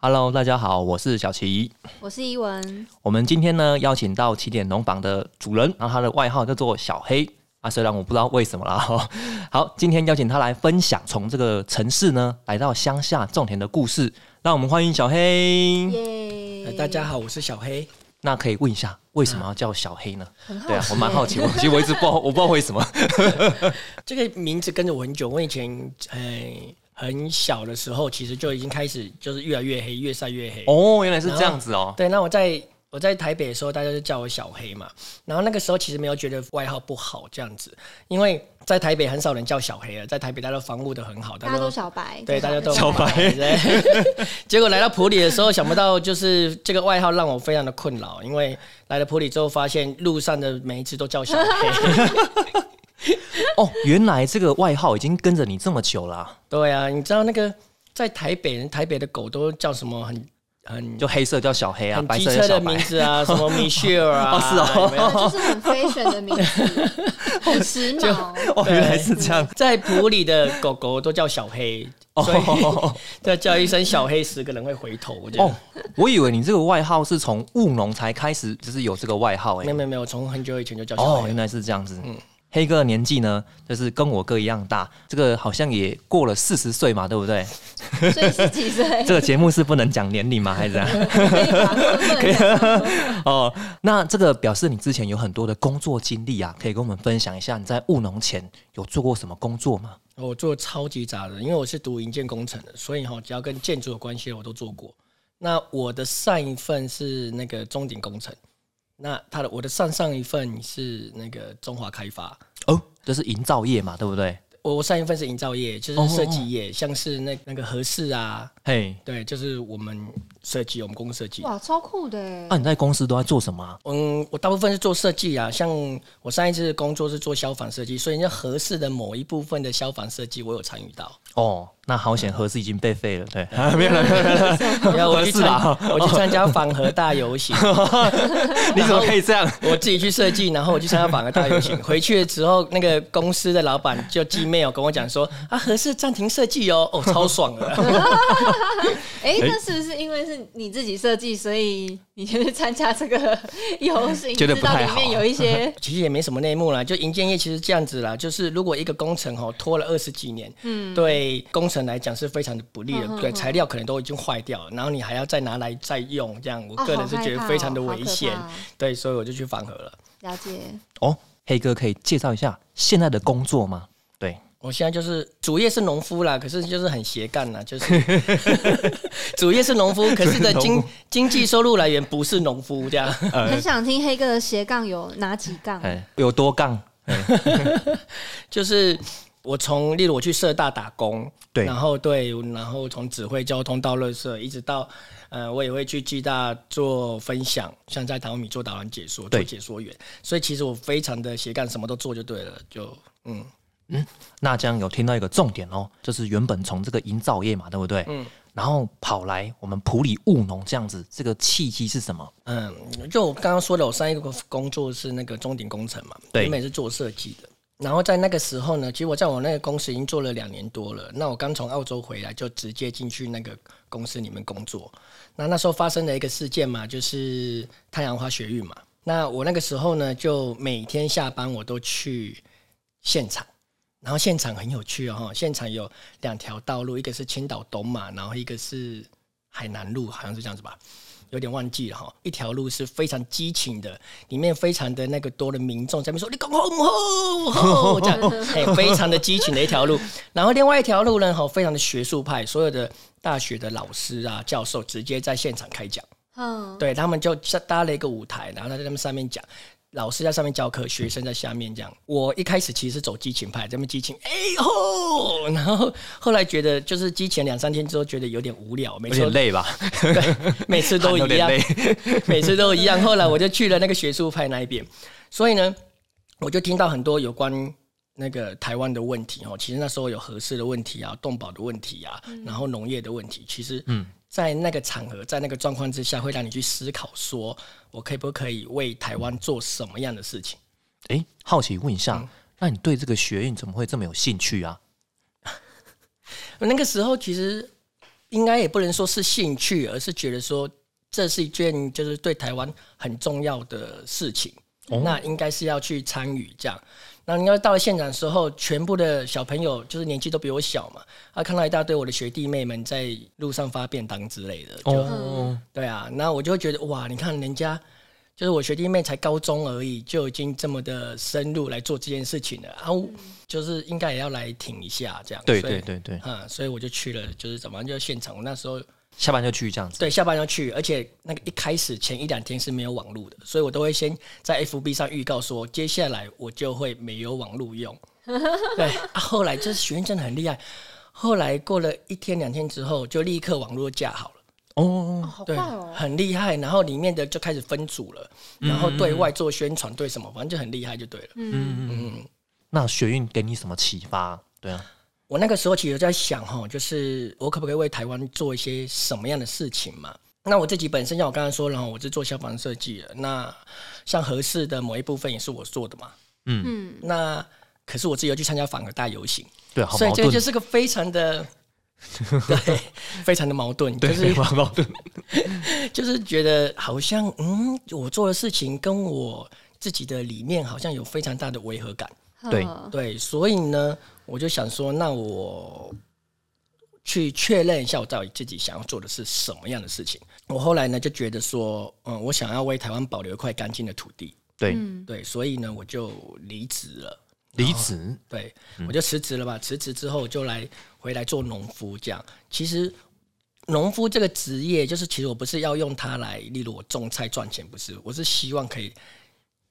Hello，大家好，我是小齐。我是伊文。我们今天呢邀请到起点农房的主人，然后他的外号叫做小黑啊，虽然我不知道为什么啦。好，今天邀请他来分享从这个城市呢来到乡下种田的故事，让我们欢迎小黑。耶！大家好，我是小黑。那可以问一下，为什么要叫小黑呢？对啊，我蛮好奇，我其实我一直不知道，我不知道为什么。这个名字跟着我很久，我以前呃很小的时候，其实就已经开始就是越来越黑，越晒越黑。哦，原来是这样子哦。对，那我在我在台北的时候，大家就叫我小黑嘛。然后那个时候其实没有觉得外号不好这样子，因为在台北很少人叫小黑了，在台北大家都防护的很好，大家都小白，对，大家都小白 对结果来到普里的时候，想不到就是这个外号让我非常的困扰，因为来了普里之后，发现路上的每一只都叫小黑。哦，原来这个外号已经跟着你这么久了啊、对啊，你知道那个在台北，台北的狗都叫什么很很就黑色叫小黑啊，白色叫小白名。字啊，什么 Michelle 啊，哦是就是很 fashion 的名字，很时髦。哦，原来是这样。在普里的狗狗都叫小黑，所以哦再叫一声小黑，十个人会回头。这样哦，我以为你这个外号是从务农才开始，就是有这个外号哎。没有没有没有，从很久以前就叫小哦，黑原。来是这样子。嗯黑哥的年纪呢，就是跟我哥一样大，这个好像也过了四十岁嘛，对不对？所以是几岁？这个节目是不能讲年龄吗？还是怎样？可以吧？哦，那这个表示你之前有很多的工作经历啊，可以跟我们分享一下你在务农前有做过什么工作吗？我做超级杂的，因为我是读营建工程的，所以哈，只要跟建筑有关系的我都做过。那我的上一份是那个中鼎工程，那他的我的上上一份是那个中华开发，哦，这是营造业嘛，对不对？我我上一份是营造业，哦就是设计业，像是那那个合适啊，嘿，对，就是我们设计，我们公司设计。哇，超酷的耶！那、你在公司都在做什么啊、嗯，我大部分是做设计啊，像我上一次工作是做消防设计，所以那合适的某一部分的消防设计我有参与到。哦，那好险，合适已经被废了，对，没有了，没有了。我去参，我去参加反核大游行，你怎么可以这样？我自己去设计，然后我去参加反核大游行。回去的时候，那个公司的老板就寄 mail 跟我讲说啊，合适暂停设计哦，哦，超爽的。哎，那是不是因为是你自己设计，所以你就去参加这个游行？觉得知道不太好里面有一些 其实也没什么内幕啦，就营建业其实这样子啦，就是如果一个工程哦拖了二十几年，嗯，对工程来讲是非常的不利的，对材料可能都已经坏掉了，然后你还要再拿来再用，这样我个人是觉得非常的危险，对，所以我就去反核了。了解。哦，黑哥可以介绍一下现在的工作吗？对，我现在就是主业是农夫啦，可是就是很斜杠啦，就是 主业是农夫，可是的经经济收入来源不是农夫这样。很想听黑哥的斜杠有哪几杠？哎，有多杠？就是我从例如我去社大打工，对然后对，然后从指挥交通到乐社，一直到呃，我也会去暨大做分享，像在台湾米做导览解说，做解说员，所以其实我非常的斜杠，什么都做就对了，就嗯。那这样有听到一个重点哦，就是原本从这个营造业嘛，对不对？嗯。然后跑来我们普里务农这样子，这个契机是什么？嗯，就我刚刚说的，我上一个工作是那个中鼎工程嘛，对原本是做设计的。然后在那个时候呢，其实我在我那个公司已经做了两年多了。那我刚从澳洲回来，就直接进去那个公司里面工作。那那时候发生了一个事件嘛，就是太阳花学运嘛。那我那个时候呢，就每天下班我都去现场。然后现场很有趣哦，现场有两条道路，一个是青岛东嘛，然后一个是海南路，好像是这样子吧。有点忘记了哈，一条路是非常激情的，里面非常的那个多的民众在那边说“你讲吼吼吼”这样，哎，非常的激情的一条路。然后另外一条路呢，哈，非常的学术派，所有的大学的老师啊、教授直接在现场开讲，嗯，对他们就搭了一个舞台，然后他在他们上面讲。老师在上面教课，学生在下面这样。我一开始其实是走激情派，这么激情，哎吼，然后后来觉得就是激情两三天之后，觉得有点无聊，每有次都点累吧？每次都一样，每次都一样。后来我就去了那个学术派那一边，所以呢，我就听到很多有关那个台湾的问题哦。其实那时候有合适的问题啊，动保的问题啊，然后农业的问题。其实，嗯，在那个场合，在那个状况之下，会让你去思考，说我可不可以为台湾做什么样的事情？哎，好奇问一下，嗯那你对这个学运怎么会这么有兴趣啊？那个时候其实应该也不能说是兴趣，而是觉得说这是一件就是对台湾很重要的事情，那应该是要去参与这样。那应该到了现场的时候，全部的小朋友就是年纪都比我小嘛，啊，看到一大堆我的学弟妹们在路上发便当之类的，就、哦，对啊，那我就会觉得哇，你看人家就是我学弟妹才高中而已，就已经这么的深入来做这件事情了，啊，我就是应该也要来挺一下这样。对对对对，嗯，所以我就去了，就是怎么样就现场。我那时候下班就去这样子。对下班就去，而且那个一开始前一两天是没有网络的，所以我都会先在 FB 上预告说，接下来我就会没有网络用。对啊，后来就是学院真的很厉害，后来过了一天两天之后，就立刻网络架好了。哦对快，哦！很厉害。然后里面的就开始分组了，然后对外做宣传，对什么，反正就很厉害，就对了。嗯，嗯，那学运给你什么启发？对啊，我那个时候其实在想哈，就是我可不可以为台湾做一些什么样的事情嘛？那我自己本身像我刚才说了，我是做消防设计的，那像合适的某一部分也是我做的嘛。嗯，那可是我自己又去参加反核大游行，对，好所以这个就是个非常的。对，非常的矛盾，就对，是好矛盾。就是觉得好像嗯，我做的事情跟我自己的理念好像有非常大的违和感。对呵对，所以呢，我就想说，那我去确认一下，我到底自己想要做的是什么样的事情。我后来呢，就觉得说，嗯，我想要为台湾保留一块干净的土地。对，嗯，对，所以呢，我就离职了。离职，对，我就辞职了吧。辞职之后，我就来回来做农夫。这样，其实农夫这个职业，就是其实我不是要用它来，例如我种菜赚钱，不是，我是希望可以，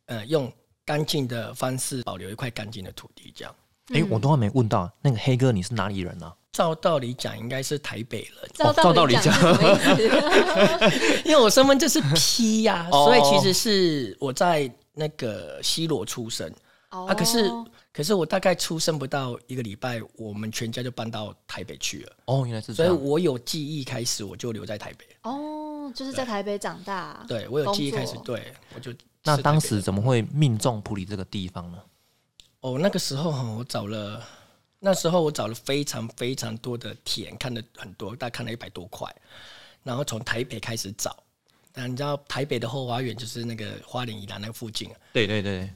呃，用干净的方式保留一块干净的土地。这样，哎，我都还没问到那个黑哥，你是哪里人啊？照道理讲，应该是台北人，照照道理讲？因为我身份证是 P 呀、哦所以其实是我在那个西罗出生哦啊。可是，可是我大概出生不到一个礼拜，我们全家就搬到台北去了。哦，原来是这所以。我有记忆开始，我就留在台北。哦，就是在台北长大，对我有记忆开始对我就那当时怎么会命中普里这个地方呢？哦，那个时候哈我找了，那时候我找了非常非常多的田，看了很多，大概看了一百多块，然后从台北开始找。那你知道台北的后花园就是那个花莲宜兰那个附近啊，对对对，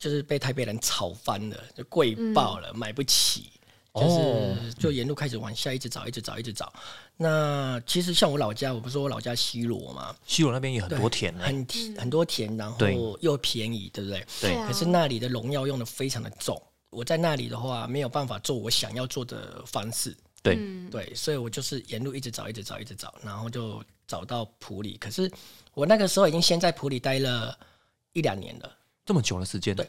就是被台北人炒翻了，就贵爆了，买不起。就哦是就沿路开始往下一直找，一直找，一直找。那其实像我老家，我不是说我老家西罗嘛，西罗那边也很多田呢。很很多田，然后又便宜，对不对？对啊可是那里的农药用的非常的重，我在那里的话没有办法做我想要做的方式，对，嗯，对，所以我就是沿路一直找，一直找，一直找，然后就找到普里。可是我那个时候已经先在普里待了一两年了。这么久的时间。对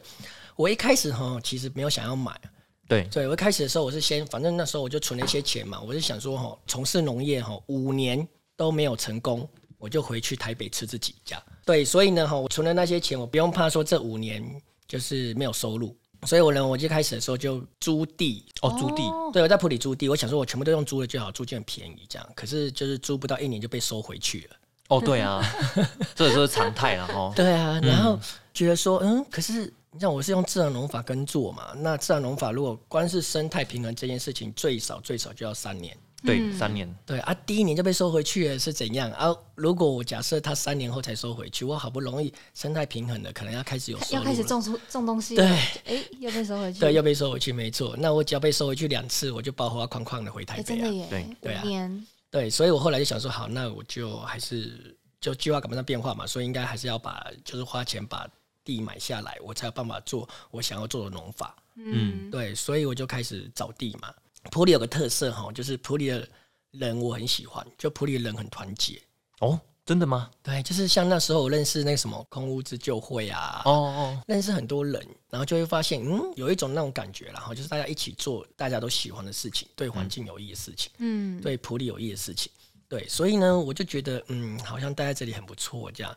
我一开始哈，其实没有想要买，对对我一开始的时候，我是先，反正那时候我就存了一些钱嘛，我是想说哈，从事农业哈五年都没有成功，我就回去台北吃自己家。对，所以呢哈，我存了那些钱，我不用怕说这五年就是没有收入。所以我呢，我就开始的时候就租地，哦，租地。对，我在普里租地，我想说我全部都用租的就好，租就很便宜这样。可是就是租不到一年就被收回去了。哦，对啊，这就是常态了哈。对啊，然后觉得说，嗯，可是你像我是用自然农法耕作嘛，那自然农法如果光是生态平衡这件事情，最少最少就要三年。对，三年。对啊，第一年就被收回去了是怎样啊？如果我假设他三年后才收回去，我好不容易生态平衡了，可能要开始有要了开始种出种东西，对，哎，又被收回去，对，又被收回去，没错。那我只要被收回去两次，我就包花框框的回台哎，北啊。真的耶，对对啊对，所以我后来就想说，好，那我就还是就计划赶不上变化嘛，所以应该还是要把就是花钱把地买下来，我才有办法做我想要做的农法。嗯，对，所以我就开始找地嘛。普里有个特色哈，就是普里的人我很喜欢，就普里的人很团结。哦，真的吗？对，就是像那时候我认识那个什么空屋自救会啊，哦哦，认识很多人，然后就会发现，嗯，有一种那种感觉啦，然后就是大家一起做大家都喜欢的事情，对环境有益的事情，嗯，对普里有益的事情。对，所以呢，我就觉得，嗯，好像待在这里很不错，这样。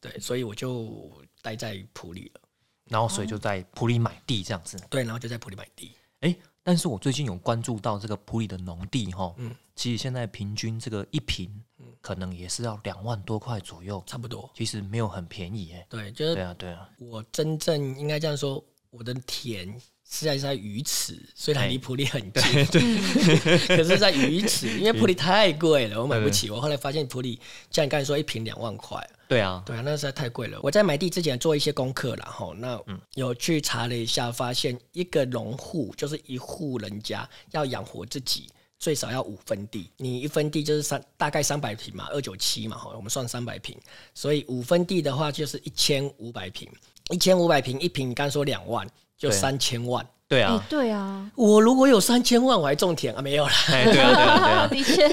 对，所以我就待在普里了。然后所以就在普里买地这样子。对，然后就在普里买地。哎，但是我最近有关注到这个普里的农地哈，嗯，其实现在平均这个一平，可能也是要两万多块左右，差不多。其实没有很便宜哎。对，就是对啊，对啊，我真正应该这样说，我的田实在是在鱼池，所以它哎离普利很近。可是，在鱼池，因为普利太贵了，我买不起。我后来发现普利，像你刚才说一瓶两万块，对啊，对啊，那实在太贵了。我在买地之前做一些功课了哈，那有去查了一下，发现一个农户就是一户人家要养活自己。最少要五分地，你一分地就是三大概三百平嘛，二九七嘛，哈，我们算三百平，所以五分地的话就是一千五百平，一千五百平一平，你刚才说两万，就三千万。哎、对啊，对啊，我如果有三千万，我还种田啊？没有啦。哎，对啊，对啊，对啊。的确，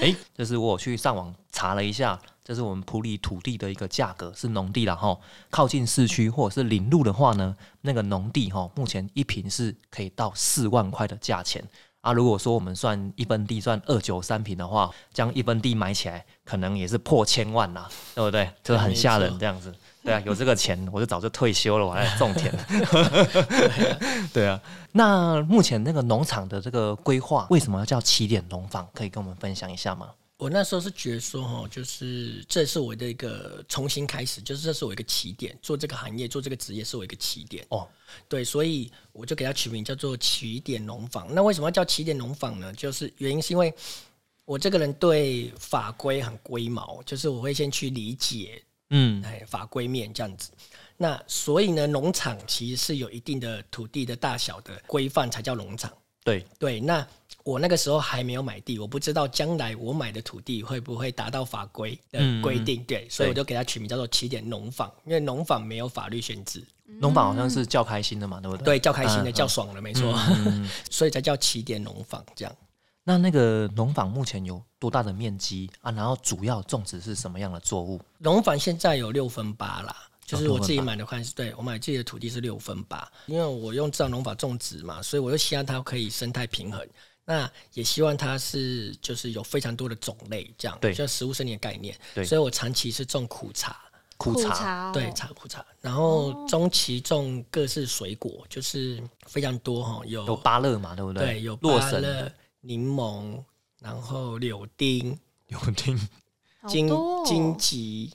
哎，就是我去上网查了一下，这是我们普里土地的一个价格，是农地了哈。靠近市区或者是林路的话呢，那个农地哈，目前一平是可以到四万块的价钱啊。如果说我们算一分地算二九三平的话，将一分地买起来，可能也是破千万啦，对不对？这很吓人这样子。对啊，有这个钱，我就早就退休了，我还来种田。对啊，那目前那个农场的这个规划，为什么要叫起点农房？可以跟我们分享一下吗？我那时候是觉得说，哈，就是这是我的一个重新开始，就是这是我一个起点，做这个行业，做这个职业是我一个起点。哦，对，所以我就给它取名叫做起点农坊。那为什么要叫起点农坊呢？就是原因是因为我这个人对法规很龟毛，就是我会先去理解嗯，哎法规面这样子。那所以呢，农场其实是有一定的土地的大小的规范才叫农场。对，对，那我那个时候还没有买地，我不知道将来我买的土地会不会达到法规的规定。对，所以我就给它取名叫做起点农坊，因为农坊没有法律限制，农坊好像是较开心的嘛，对不对？对，叫开心的，嗯叫爽的，没错，嗯 所以才叫起点农坊这样。那那个农坊目前有多大的面积啊？然后主要种植是什么样的作物？农房现在有六分八啦，就是我自己买的话是对我买自己的土地是六分八，因为我用自然农法种植嘛，所以我就希望它可以生态平衡。那也希望它是就是有非常多的种类，这样对就食物生理的概念。对所以我长期是种苦茶，苦茶，茶、哦，对，茶苦茶，然后中期种各式水果，就是非常多哈，有有芭乐嘛，对不对？对有洛乐、柠檬，然后柳丁、柳丁，荆荆棘，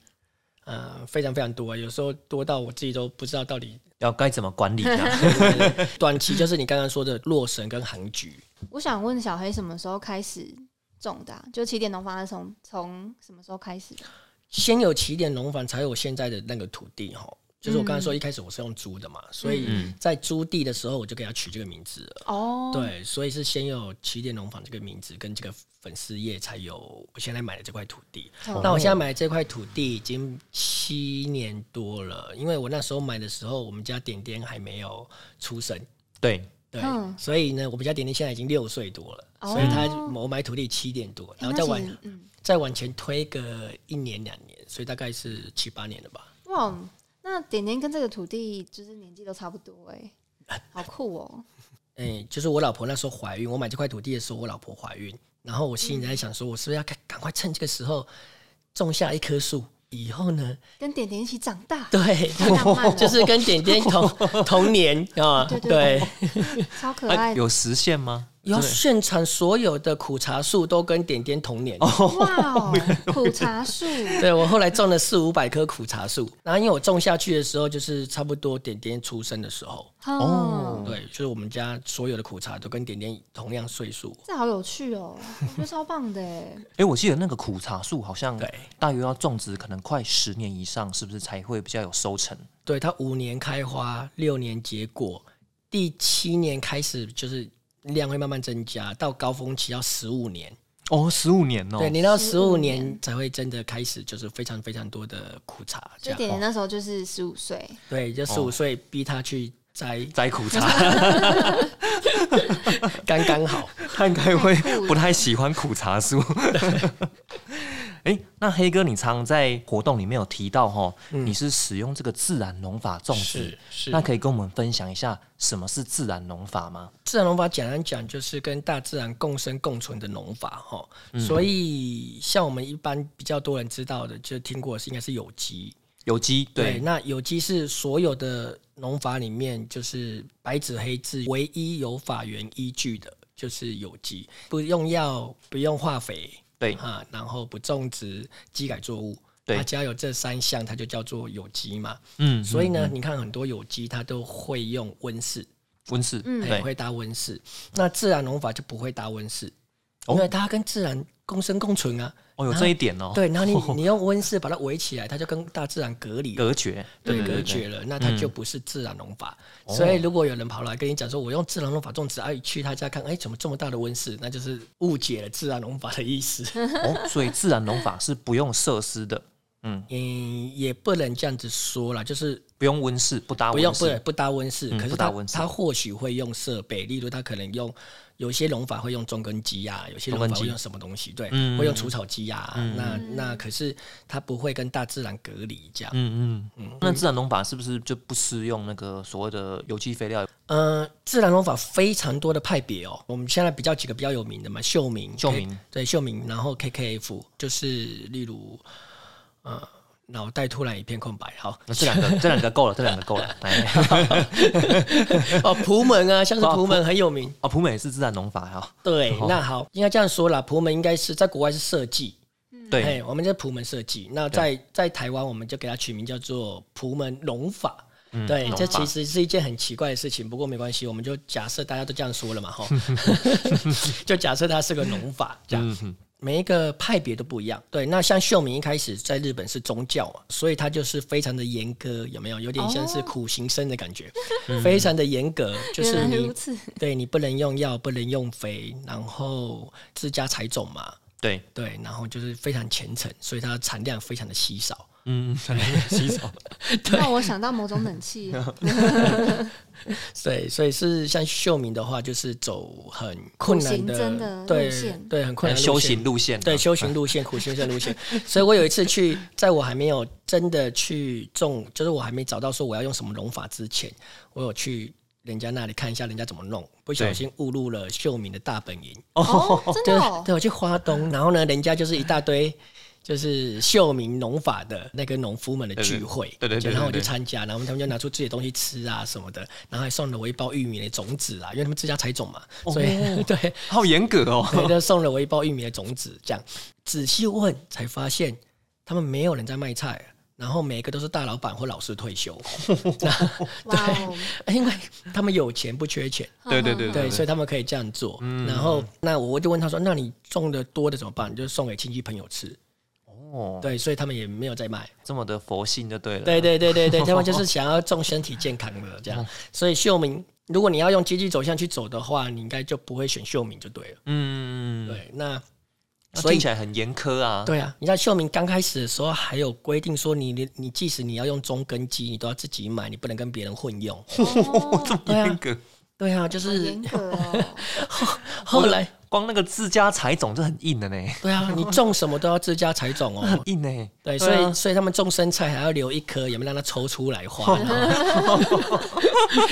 呃，非常非常多，有时候多到我自己都不知道到底。要该怎么管理这样？短期就是你刚刚说的洛神跟杭菊，我想问小黑什么时候开始种的啊、就起点农房是从从什么时候开始的？先有起点农房，才有现在的那个土地哈。就是我刚才说，一开始我是用租的嘛，所以嗯在租地的时候，我就给它取这个名字了。哦，，对，所以是先有起点农房这个名字跟这个粉丝页，才有我现在买的这块土地。哦那我现在买的这块土地已经七年多了，因为我那时候买的时候，我们家点点还没有出生。对，对，嗯所以呢，我们家点点现在已经六岁多了，哦所以他我买土地七点多，然后再往再往前推个一年两年，所以大概是七八年了吧。哇，那点点跟这个土地就是年纪都差不多哎、好酷哦！哎、就是我老婆那时候怀孕，我买这块土地的时候，我老婆怀孕，然后我心里在想说，我是不是要赶赶快趁这个时候种下一棵树，以后呢，跟点点一起长大，对，就是跟点点同 同年啊，对对对，超可啊爱的。有实现吗？要现场所有的苦茶树都跟点点同年。哇哦，苦茶树，对我后来种了四五百棵苦茶树，然后因为我种下去的时候，就是差不多点点出生的时候，哦，对，就是我们家所有的苦茶都跟点点同样岁数。这好有趣哦，我觉得超棒的哎。哎，我记得那个苦茶树好像对大约要种植可能快十年以上，是不是才会比较有收成？对，它五年开花，六年结果，第七年开始就是量会慢慢增加，到高峰期要十五年。哦，十五年哦对，，你到十五年年才会真的开始，就是非常非常多的苦茶。就点点那时候就是十五岁，对，就十五岁逼他去摘，摘苦茶，刚刚好。他应该会 不太喜欢苦茶树。哎、那黑哥，你常常在活动里面有提到哈，你是使用这个自然农法种植是，是。那可以跟我们分享一下什么是自然农法吗？自然农法简单讲就是跟大自然共生共存的农法哈，所以像我们一般比较多人知道的，就听过是应该是有机。有机，对，那有机是所有的农法里面就是白纸黑字唯一有法源依据的，就是有机，不用药，不用化肥，对啊，然后不种植机改作物。对它只要有这三项，它就叫做有机嘛。嗯，所以呢，你看很多有机它都会用温室，温室，嗯会搭温室。那自然农法就不会搭温室，哦因为它跟自然共生共存啊。哦，有这一点哦，对，然后你 你用温室把它围起来，它就跟大自然隔离。隔绝，对，隔绝了，那它就不是自然农法。哦所以，如果有人跑来跟你讲说，我用自然农法种植，哎、去他家看，哎、怎么这么大的温室？那就是误解了自然农法的意思。哦，所以自然农法是不用设施的，嗯，也不能这样子说啦，就是不用温室，不搭不用温室，不不搭温室，嗯可是它不搭温室它或许会用设备，例如它可能用有些农法会用中根机啊，有些农法会用什么东西，对，嗯会用除草机啊，那那可是它不会跟大自然隔离这样。嗯嗯嗯，那自然农法是不是就不适用那个所谓的有机肥料？呃，自然农法非常多的派别哦，我们现在比较几个比较有名的嘛，秀明，秀明对秀明，然后 KKF 就是例如呃。脑袋突然一片空白，好。那这两个，这两个够了，这两个够了。来，哦，普门啊，像是普门很有名，哦，普美是自然农法哈，对，那好，应该这样说啦，普门应该是在国外是设计，对，哎，我们叫普门设计。那在在台湾，我们就给它取名叫做普门农法。对，这其实是一件很奇怪的事情，不过没关系，我们就假设大家都这样说了嘛，哈，就假设它是个农法这样。每一个派别都不一样，对。那像秀明一开始在日本是宗教嘛，所以他就是非常的严格，有没有？有点像是苦行僧的感觉，非常的严格，就是你对你不能用药，不能用肥，然后自家采种嘛，对，对，然后就是非常虔诚，所以它的产量非常的稀少。嗯，洗手，让我想到某种冷气，对，所以是像秀明的话，就是走很困难的路线对，很困难的修行路线，对，修行路线、苦行僧路线。所以我有一次去，在我还没有真的去种，就是我还没找到说我要用什么农法之前，我有去人家那里看一下人家怎么弄，不小心误入了秀明的大本营。哦，真的哦，对，我去花东，然后呢，人家就是一大堆。就是秀明农法的那个农夫们的聚会，对对对对对然后我就对参加，然后他们就拿出自己的东西吃啊什么的，然后还送了我一包玉米的种子啊，因为他们自家采种嘛，所以、对，好严格哦。对，就送了我一包玉米的种子，这样仔细问才发现，他们没有人在卖菜，然后每个都是大老板或老师退休，哇哦，因为他们有钱不缺钱，对对对对，所以他们可以这样做。然后那我就问他说：“那你种的多的怎么办？就送给亲戚朋友吃。哦”，对，所以他们也没有在卖。这么的佛性就对了。对对对对对，他们就是想要重身体健康的这样。所以秀明，如果你要用经济走向去走的话，你应该就不会选秀明就对了。嗯，对，那那所以听起来很严苛啊。对啊，你知道秀明刚开始的时候还有规定说你，你你即使你要用中根基，你都要自己买，你不能跟别人混用。哦 这么严格，对啊，就是严格哦，后来，光那个自家采种就很硬的呢，对啊，你种什么都要自家采种哦。很硬呢。对，所以所以他们种生菜还要留一颗，有没有让它抽出来花，然 后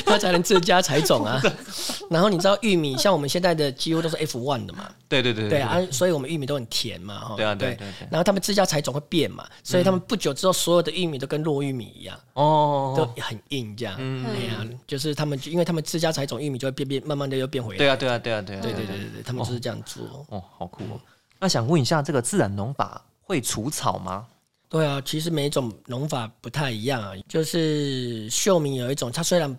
它才能自家采种啊。然后你知道玉米，像我们现在的几乎都是 F one 的嘛，对对对对啊，所以我们玉米都很甜嘛，哈。对啊对然后他们自家采种会变嘛，所以他们不久之后，所有的玉米都跟糯玉米一样，哦都哦，很硬这样。嗯哎呀，就是他们，因为他们自家采种玉米就会变变，慢慢的又变回来。对啊对啊对啊对啊，对对对对对，他们就是这样做。哦，好酷哦。那想问一下，这个自然农法会除草吗？对啊，其实每一种农法不太一样啊。就是秀明有一种，它虽然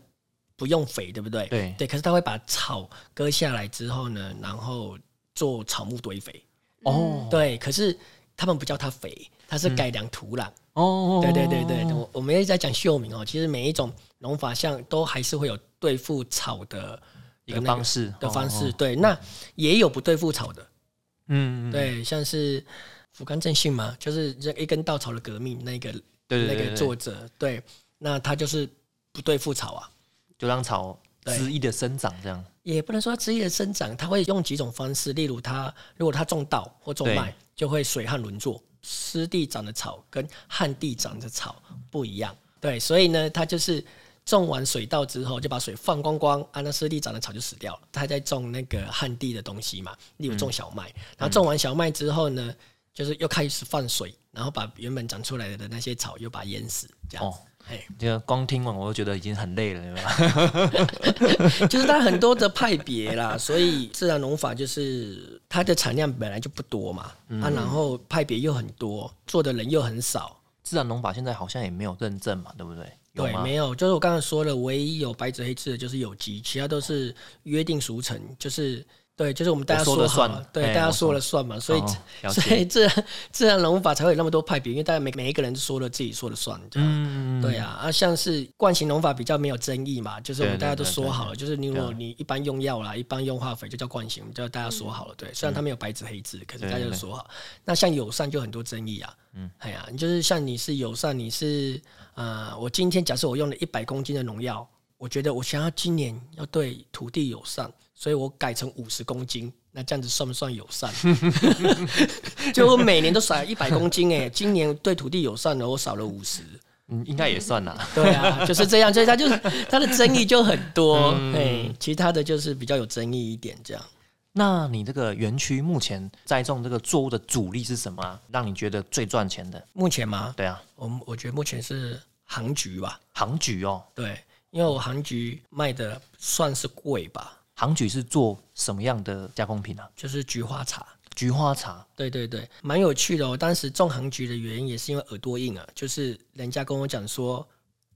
不用肥，对不对？对对，可是它会把草割下来之后呢，然后做草木堆肥。哦对，可是他们不叫它肥，它是改良土壤。哦，对对对对，我我们一直在讲秀明哦，其实每一种农法像都还是会有对付草的一个方式的方式。哦对，那也有不对付草的。嗯，嗯，对，像是福冈正信嘛，就是这一根稻草的革命那个那个作者，对，那他就是不对付草啊，就让草恣意的生长，这样。也不能说恣意的生长，他会用几种方式，例如他如果他种稻或种麦，就会水旱轮作，湿地长的草跟旱地长的草不一样，对，所以呢，他就是。种完水稻之后，就把水放光光，啊，那湿地长的草就死掉了。他还在种那个旱地的东西嘛，例如种小麦。然后种完小麦之后呢，就是又开始放水，然后把原本长出来的那些草又把它淹死，这样哦子。哎、这个光听完我就觉得已经很累了，有没有？就是它很多的派别啦，所以自然农法就是它的产量本来就不多嘛，啊，然后派别又很多，做的人又很少。自然农法现在好像也没有认证嘛，对不对？对，没有，就是我刚才说了，唯一有白纸黑字的就是有机，其他都是约定俗成，就是对，就是我们大家我说了算好了，对，大家说了算嘛，所以、哦所以自然自然农法才会有那么多派别，因为大家每每一个人都说了自己说了算，这样。嗯，对啊，啊，像是惯性农法比较没有争议嘛，就是我们大家都对对说好了，就是你如果你一般用药啦，一般用化肥就叫惯性，就大家说好了，对。虽然它没有白纸黑字，可是大家对对对就说好。那像友善就很多争议啊，嗯，哎呀，就是像你是友善，你是呃，我今天假设我用了一百公斤的农药，我觉得我想要今年要对土地友善，所以我改成五十公斤。那这样子算不算友善？就我每年都少一百公斤哎、今年对土地友善了，我少了五十。嗯，应该也算啦。对啊，就是这样，所以它就是它的争议就很多，嗯哎、其他的就是比较有争议一点这样。那你这个园区目前栽种这个作物的主力是什么啊？让你觉得最赚钱的？目前吗，对啊，我我觉得目前是杭菊吧，杭菊哦，对，因为我杭菊卖的算是贵吧，杭菊是做什么样的加工品啊？就是菊花茶。菊花茶。对对对，蛮有趣的。我当时种杭菊的原因也是因为耳朵硬啊，就是人家跟我讲说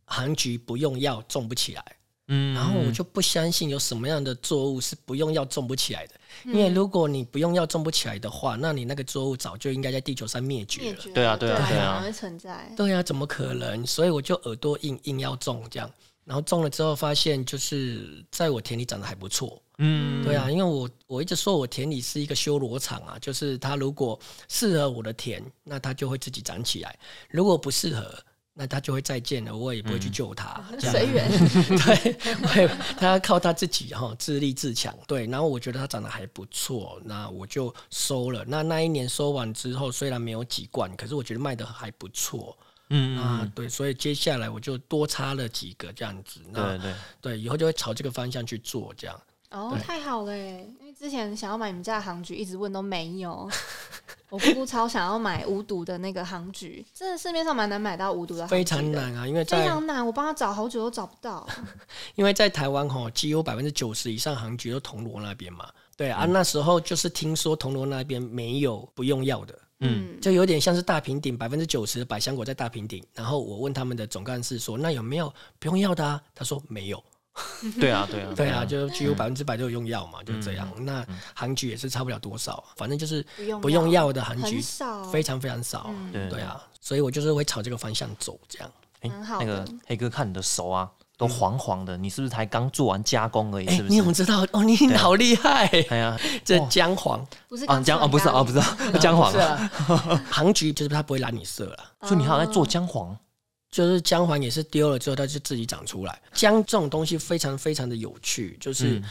杭菊不用药种不起来，嗯然后我就不相信有什么样的作物是不用药种不起来的。因为如果你不用药种不起来的话，那你那个作物早就应该在地球上灭绝了。灭绝了，对啊对啊对对啊存在。对呀、怎么可能？所以我就耳朵硬硬要种这样，然后种了之后发现，就是在我田里长得还不错。嗯，对啊，因为我我一直说我田里是一个修罗场啊，就是它如果适合我的田，那它就会自己长起来；如果不适合，那它就会再见了，我也不会去救它。随缘，对，我也它要靠它自己哈，自立自强。对，然后我觉得它长得还不错，那我就收了。那那一年收完之后，虽然没有几罐，可是我觉得卖的还不错。嗯，啊，对，所以接下来我就多插了几个这样子。那对对，对，以后就会朝这个方向去做这样。哦，太好了耶！因为之前想要买你们家的杭菊，一直问都没有。我姑姑超想要买无毒的那个杭菊，真的市面上蛮难买到无毒的的，非常难啊，因为非常难，我帮他找好久都找不到。因为在台湾吼，几乎百分之九十以上杭菊都铜锣那边嘛。对嗯啊，那时候就是听说铜锣那边没有不用药的，嗯，就有点像是大平顶，百分之九十的百香果在大平顶。然后我问他们的总干事说：“那有没有不用药的啊？”他说：“没有。对啊，对啊，对啊，就几乎百分之百都有用药嘛，就这样。嗯那杭菊也是差不了多少，反正就是不用药的杭菊，非常非常少。嗯对对啊，所以我就是会朝这个方向走，这样。诶蛮好那个黑哥看你的手啊，都黄黄的，你是不是才刚做完加工而已？哎、是不是你怎么？知道？哦，你好厉害！哎呀，这姜黄啊，不是刚姜哦，不是哦，吃完咖喱不是哦姜黄是啊，啊，杭菊就是它不会染你色了。所以你还有在哦做姜黄？就是姜黄也是丢了之后，它就自己长出来。姜这种东西非常非常的有趣，就是嗯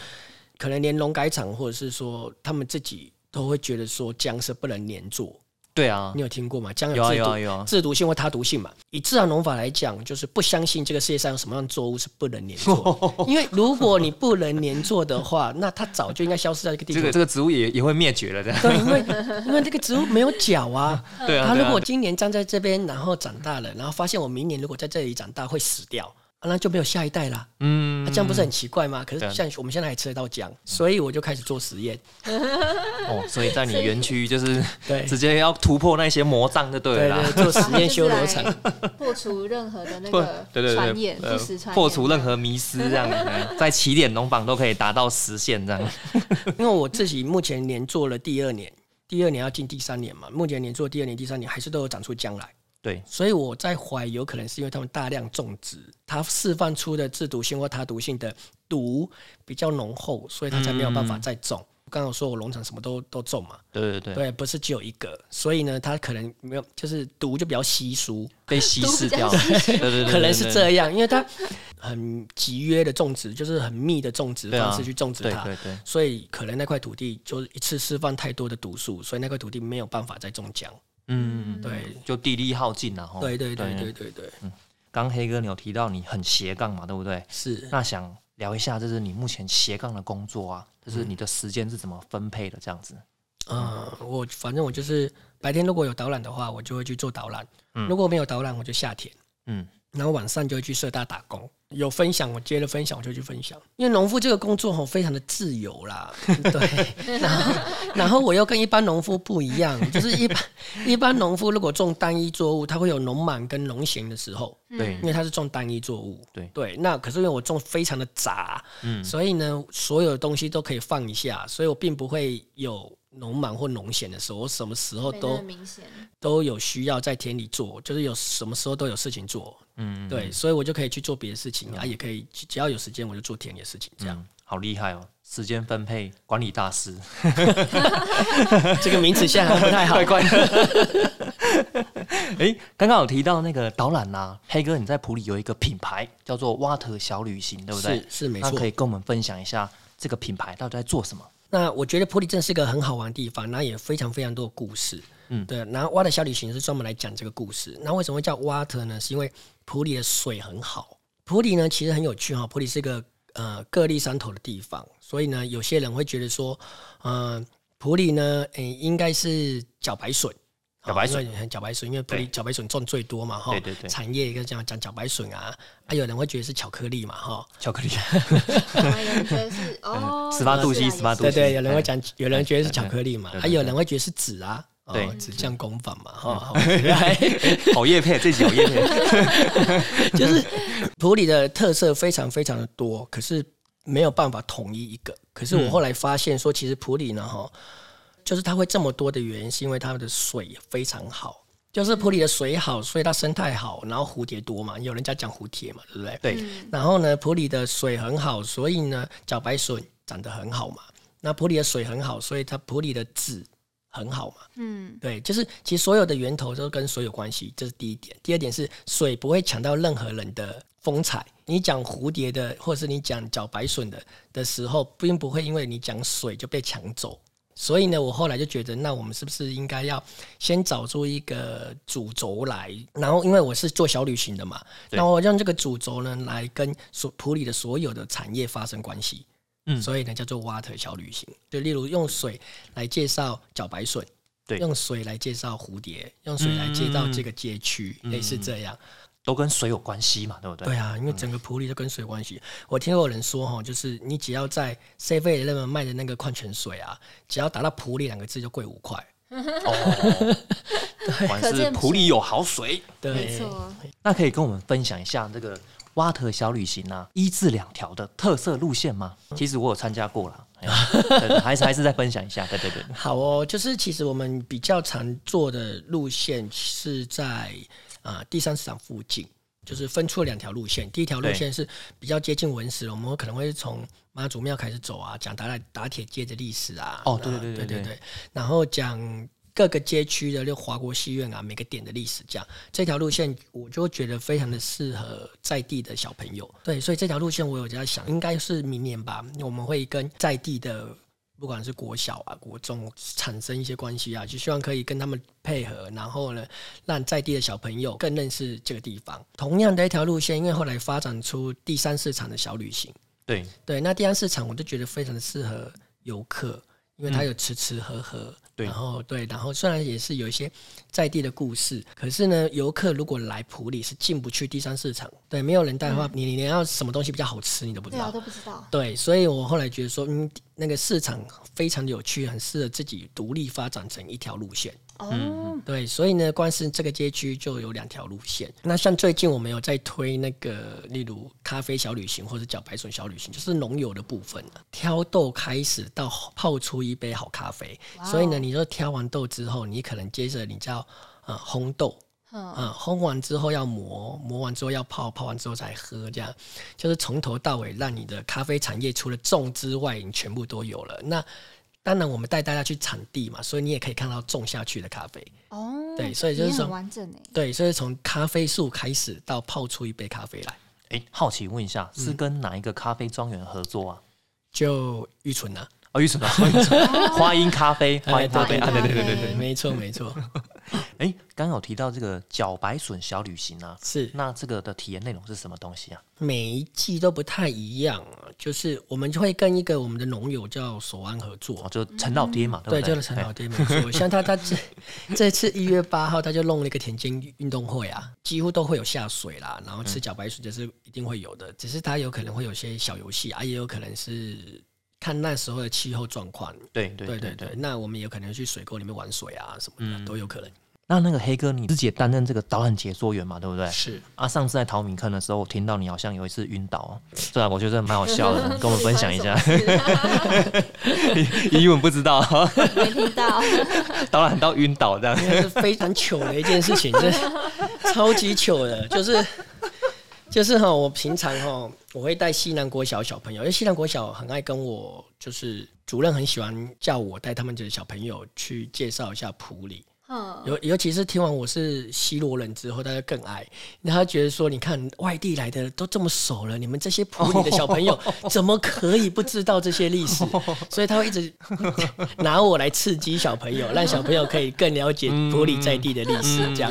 可能连农改场或者是说他们自己都会觉得说姜是不能连做。对啊你，有听过吗？姜有啊制毒有啊有啊，制毒性或他毒性嘛。以自然农法来讲，就是不相信这个世界上有什么样的作物是不能连做的，因为如果你不能连做的话，那它早就应该消失在这个地球这个。这个植物也也会灭绝了，这样。对，因为因为这个植物没有脚啊，对啊它如果今年站在这边，然后长大了，然后发现我明年如果在这里长大会死掉，啊、那就没有下一代啦。嗯啊，这样不是很奇怪吗？可是像我们现在还吃得到姜，所以我就开始做实验。哦，所以在你园区就是对 直接要突破那些魔障就对对了做实验修罗场。破除任何的那不个对对传言，对，呃不实传言，破除任何迷思，这样 哎在起点农坊都可以达到实现这样。因为我自己目前连做了第二年，第二年要进第三年嘛，目前连做第二年、第三年还是都有长出姜来。对，所以我在怀疑，有可能是因为他们大量种植，它释放出的致毒性或它毒性的毒比较浓厚，所以它才没有办法再种。我刚刚有说我农场什么都都种嘛，对对对，对，不是只有一个，所以呢，它可能没有，就是毒就比较稀疏，被稀释掉。毒 对对对，可能是对这样，因为它很集约的种植，就是很密的种植方式去种植它，对对对，所以可能那块土地就一次释放太多的毒素，所以那块土地没有办法再种姜。嗯，对，就地力耗尽了哈。对对对对对对，嗯刚黑哥你有提到你很斜杠嘛，对不对？是。那想聊一下，就是你目前斜杠的工作啊，就是你的时间是怎么分配的？这样子。嗯，我反正我就是白天如果有导览的话，我就会去做导览；如果没有导览，我就下田。嗯，然后晚上就会去社大打工。有分享，我接了分享我就去分享，因为农夫这个工作吼非常的自由啦，对，然后然后我又跟一般农夫不一样，就是一般一般农夫如果种单一作物，他会有农满跟农闲的时候，对因为他是种单一作物，对。对，那可是因为我种非常的杂，嗯，所以呢，所有的东西都可以放一下，所以我并不会有农忙或农闲的时候，我什么时候都。都有需要在田里做，就是有什么时候都有事情做，嗯，对，所以我就可以去做别的事情啊，也可以只要有时间我就做田里的事情，这样。嗯，好厉害哦，时间分配管理大师 这个名词现在还不太好怪。怪的。哎，刚刚有提到那个导览呐、黑哥你在普里有一个品牌叫做 Water 小旅行，对不对？是是没错那可以跟我们分享一下这个品牌到底在做什么？那我觉得普里镇是个很好玩的地方，那也非常非常多的故事。嗯对。然后蛙的小旅行是专门来讲这个故事。那为什么会叫 water 呢？是因为普里的水很好。普里呢其实很有趣哈，普里是一个呃各立山头的地方，所以呢有些人会觉得说，呃，普里呢，诶、应该是脚白笋。茭白笋因为茭白笋，因为普里对茭白笋种最多嘛，哈，对对。对产业一个这样讲茭白笋啊，啊，有人会觉得是巧克力嘛，哈，巧克力，啊有人觉得是哦，十八度 C，十八度对对，C，有人会讲，有人觉得是巧克力嘛，还、对对。对有人会觉得是纸啊，哦对，纸浆工坊嘛，哈、好 好叶配，这集好叶配。就是普里的特色非常非常的多，可是没有办法统一一个。可是我后来发现说，其实普里呢，哈，就是它会这么多的原因，是因为它的水非常好。就是普里的水好，所以它生态好，然后蝴蝶多嘛，有人家讲蝴蝶嘛，对不对？对，然后呢，普里的水很好，所以呢，茭白笋长得很好嘛。那普里的水很好，所以它普里的籽很好嘛。嗯，对，就是其实所有的源头都跟水有关系，这是第一点。第二点是水不会抢到任何人的风采。你讲蝴蝶的，或者是你讲茭白笋的的时候，并不会因为你讲水就被抢走。所以呢，我后来就觉得，那我们是不是应该要先找出一个主轴来？然后，因为我是做小旅行的嘛，对那我让这个主轴呢来跟所普里的所有的产业发生关系。嗯所以呢叫做 water 小旅行，就例如用水来介绍茭白笋，对用水来介绍蝴蝶，用水来介绍这个街区，类似这样。都跟水有关系嘛，对不对？对啊，因为整个普里都跟水有关系。我听过有人说哈，就是你只要在 C 费那边卖的那个矿泉水啊，只要打到普里两个字就贵五块。哦，果然是普里有好水。对，没错，那可以跟我们分享一下这个蛙特小旅行啊，一至两条的特色路线吗？其实我有参加过了，还是还是再分享一下。对对对，好哦，就是其实我们比较常做的路线是在啊、呃第三市场附近，就是分出了两条路线。第一条路对线是比较接近文史，我们可能会从妈祖庙开始走啊，讲打打铁街的历史啊。哦对那对对对对对对然后讲各个街区的就华国戏院啊，每个点的历史这样。这条路线我就觉得非常的适合在地的小朋友。对，所以这条路线我有在想，应该是明年吧，我们会跟在地的。不管是国小啊、国中产生一些关系啊，就希望可以跟他们配合，然后呢，让在地的小朋友更认识这个地方。同样的一条路线，因为后来发展出第三市场的小旅行，对，对，那第三市场我就觉得非常的适合游客，因为它有吃吃喝喝，对然后对，然后虽然也是有一些在地的故事，可是呢，游客如果来普里是进不去第三市场，对，没有人带的话，你你连要什么东西比较好吃你都不知道对啊，。都不知道。对，所以我后来觉得说，嗯，那个市场非常有趣，很适合自己独立发展成一条路线。哦，对，所以呢，光是这个街区就有两条路线。那像最近我们有在推那个，例如咖啡小旅行或者茭白笋小旅行，就是农友的部分挑豆开始到泡出一杯好咖啡。所以呢，你说挑完豆之后，你可能接着你就要呃烘豆。嗯，啊、烘完之后要磨，磨完之后要泡，泡完之后才喝，这样就是从头到尾让你的咖啡产业除了种之外，你全部都有了。那当然，我们带大家去产地嘛，所以你也可以看到种下去的咖啡。哦，对所以就是说完整哎。对，所以从咖啡树开始到泡出一杯咖啡来，哎，好奇问一下，嗯是跟哪一个咖啡庄园合作啊？就玉纯啊，哦，玉纯啊，玉纯花音咖啡，花音咖啡啊，对对对对对。没错没错。哎，刚刚有提到这个茭白笋小旅行啊，是那这个的体验内容是什么东西啊？每一季都不太一样啊，就是我们就会跟一个我们的农友叫守安合作哦，，就陈老爹嘛，对对，不对？就是陈老哎爹没错。像他他这这次一月八号他就弄了一个田间运动会啊，几乎都会有下水啦，然后吃茭白笋就是一定会有的，只是他有可能会有些小游戏啊，也有可能是看那时候的气候状况。对对对对对对，那我们有可能去水沟里面玩水啊什么的、都有可能。那那个黑哥，你自己也担任这个导览解说员嘛，对不对？是啊，上次在淘米坑的时候，我听到你好像有一次晕倒啊，对啊，我觉得蛮好笑的，跟我们分享一下。英文不知道，没听到，导览到晕倒这样。那是非常糗的一件事情，这超级糗的，就是就是哈，我平常哈我会带西南国小小朋友，因为西南国小很爱跟我，就是主任很喜欢叫我带他们的小朋友去介绍一下普里。嗯，尤尤其是听完我是西罗人之后，大家更爱。然后他觉得说，你看外地来的都这么熟了，你们这些普里的小朋友 怎么可以不知道这些历史？所以他会一直 拿我来刺激小朋友，让小朋友可以更了解普里在地的历史。这样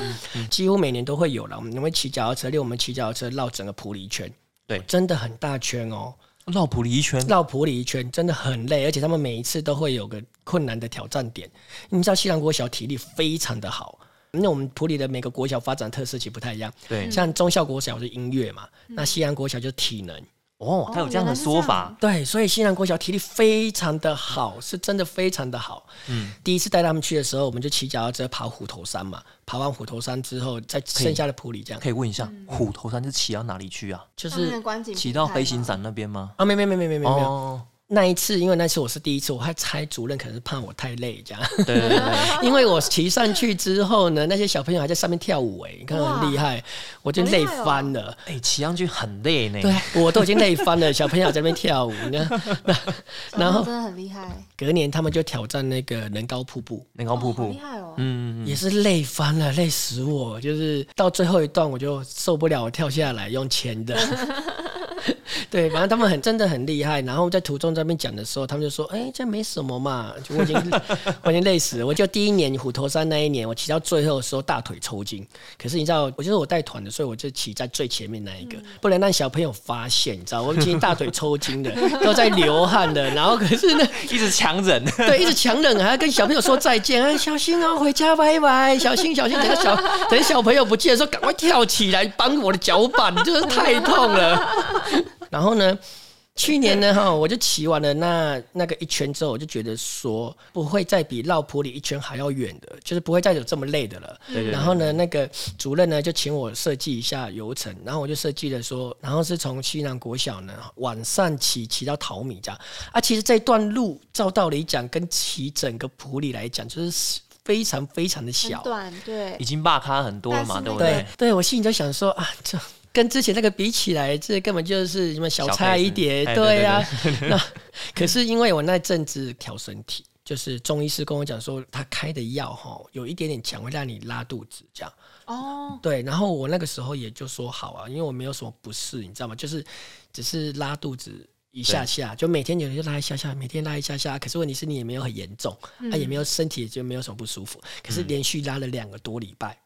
几乎每年都会有了。我们会骑脚踏车，练我们骑脚踏车绕整个普里圈，对真的很大圈哦。绕普里一圈，绕普里一圈真的很累，而且他们每一次都会有个困难的挑战点。你知道西兰国小体力非常的好，因为我们普里的每个国小发展特色其实不太一样。对，像中校国小是音乐嘛，那西兰国小就是体能。哦，他有这样的说法，对，所以西南国小体力非常的好，是真的非常的好。嗯，第一次带他们去的时候，我们就骑脚踏车爬虎头山嘛，爬完虎头山之后，在剩下的普里这样，可以问一下，虎头山是骑到哪里去啊？就是骑到飞行伞那边吗？啊，没没没没没没没有。哦，那一次，因为那次我是第一次，我还猜主任可能是怕我太累这样。对 因为我骑上去之后呢，那些小朋友还在上面跳舞，哎，你看很厉害，我就累翻了。哎，骑上去很累呢。对，我都已经累翻了，小朋友在那边跳舞，你看，然后真的很厉害，隔年他们就挑战那个人高瀑布，人高瀑布好厉，害哦，嗯，也是累翻了，累死我，就是到最后一段我就受不了，我跳下来用钱的。对，反正他们很真的很厉害。然后在途中这边讲的时候，他们就说：“哎、这没什么嘛，就我已经我已经累死了。”我就第一年虎头山那一年，我骑到最后的时候大腿抽筋。可是你知道，我就是我带团的，所以我就骑在最前面那一个，不能让小朋友发现，你知道，我已经大腿抽筋的，都在流汗的。然后可是呢，一直强忍，对，一直强忍，还要跟小朋友说再见，哎，小心哦，回家拜拜，小心小心。等个小等小朋友不见的时候，赶快跳起来帮我的脚板，就是太痛了。然后呢，去年呢 哈，我就骑完了那那个一圈之后，我就觉得说不会再比绕普里一圈还要远的，就是不会再有这么累的了。对对然后呢，那个主任呢就请我设计一下流程，然后我就设计了说，然后是从西南国小呢晚上骑骑到淘米这样啊。其实这段路照道理讲，跟骑整个普里来讲，就是非常非常的小。短，对已，经霸咖很多了嘛，对不对？对，我心里就想说啊，这跟之前那个比起来，这根本就是什么小菜一碟，对呀、那 可是因为我那阵子调身体，就是中医师跟我讲说，他开的药哈有一点点强，会让你拉肚子这样。哦，对，然后我那个时候也就说好啊，因为我没有什么不适，你知道吗？就是只是拉肚子。一下下就每天有人就拉一下下，每天拉一下下。可是问题是你也没有很严重，啊也没有身体就没有什么不舒服。可是连续拉了两个多礼拜，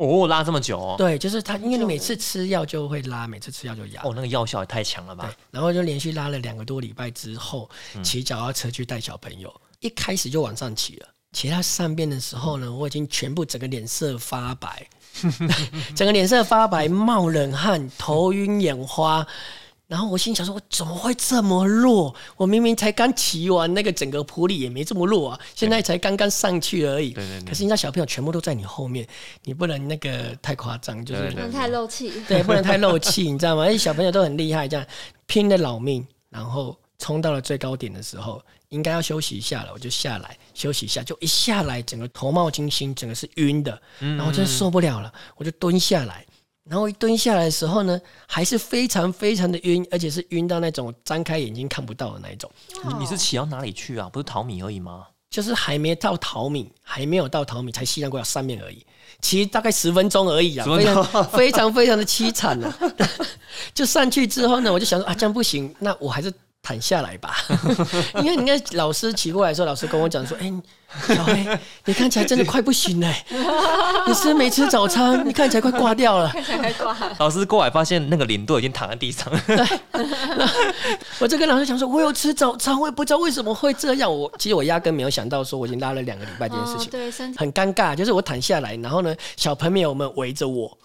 哦，拉这么久哦，对，就是他，因为你每次吃药就会拉，每次吃药就压。哦，那个药效也太强了对吧？，然后就连续拉了两个多礼拜之后，嗯骑脚踏车去带小朋友，一开始就往上骑了。骑到上边的时候呢，我已经全部整个脸色发白，整个脸色发白，冒冷汗，头晕眼花。然后我心想说：“我怎么会这么弱？我明明才刚骑完那个整个普里，也没这么弱啊，现在才刚刚上去而已。对对对可是人家小朋友全部都在你后面，你不能那个太夸张，就是不能太漏气，对，不能太漏气，你知道吗？而且小朋友都很厉害，这样拼了老命，然后冲到了最高点的时候，应该要休息一下了，我就下来休息一下，就一下来，整个头冒金星，整个是晕的，然后我真的受不了了，我就蹲下来。然后一蹲下来的时候呢，还是非常非常的晕，而且是晕到那种张开眼睛看不到的那一种，你你是骑到哪里去啊？不是淘米而已吗？就是还没到淘米，还没有到淘米，才西南国小上面而已，其实大概十分钟而已啊，10非常非常非常的凄惨了。就上去之后呢，我就想说啊，这样不行，那我还是躺下来吧，因为你看老师骑过来的时候，老师跟我讲说，哎、小黑，你看起来真的快不行了，你是不是没吃早餐？你看起来快挂掉了。看起来还挂。老师过来发现那个领队已经躺在地上，对 我就跟老师讲说，我有吃早餐，我也不知道为什么会这样。我其实我压根没有想到说我已经拉了两个礼拜这件事哦，情。对，身体很尴尬，就是我躺下来，然后呢，小朋友们围着我，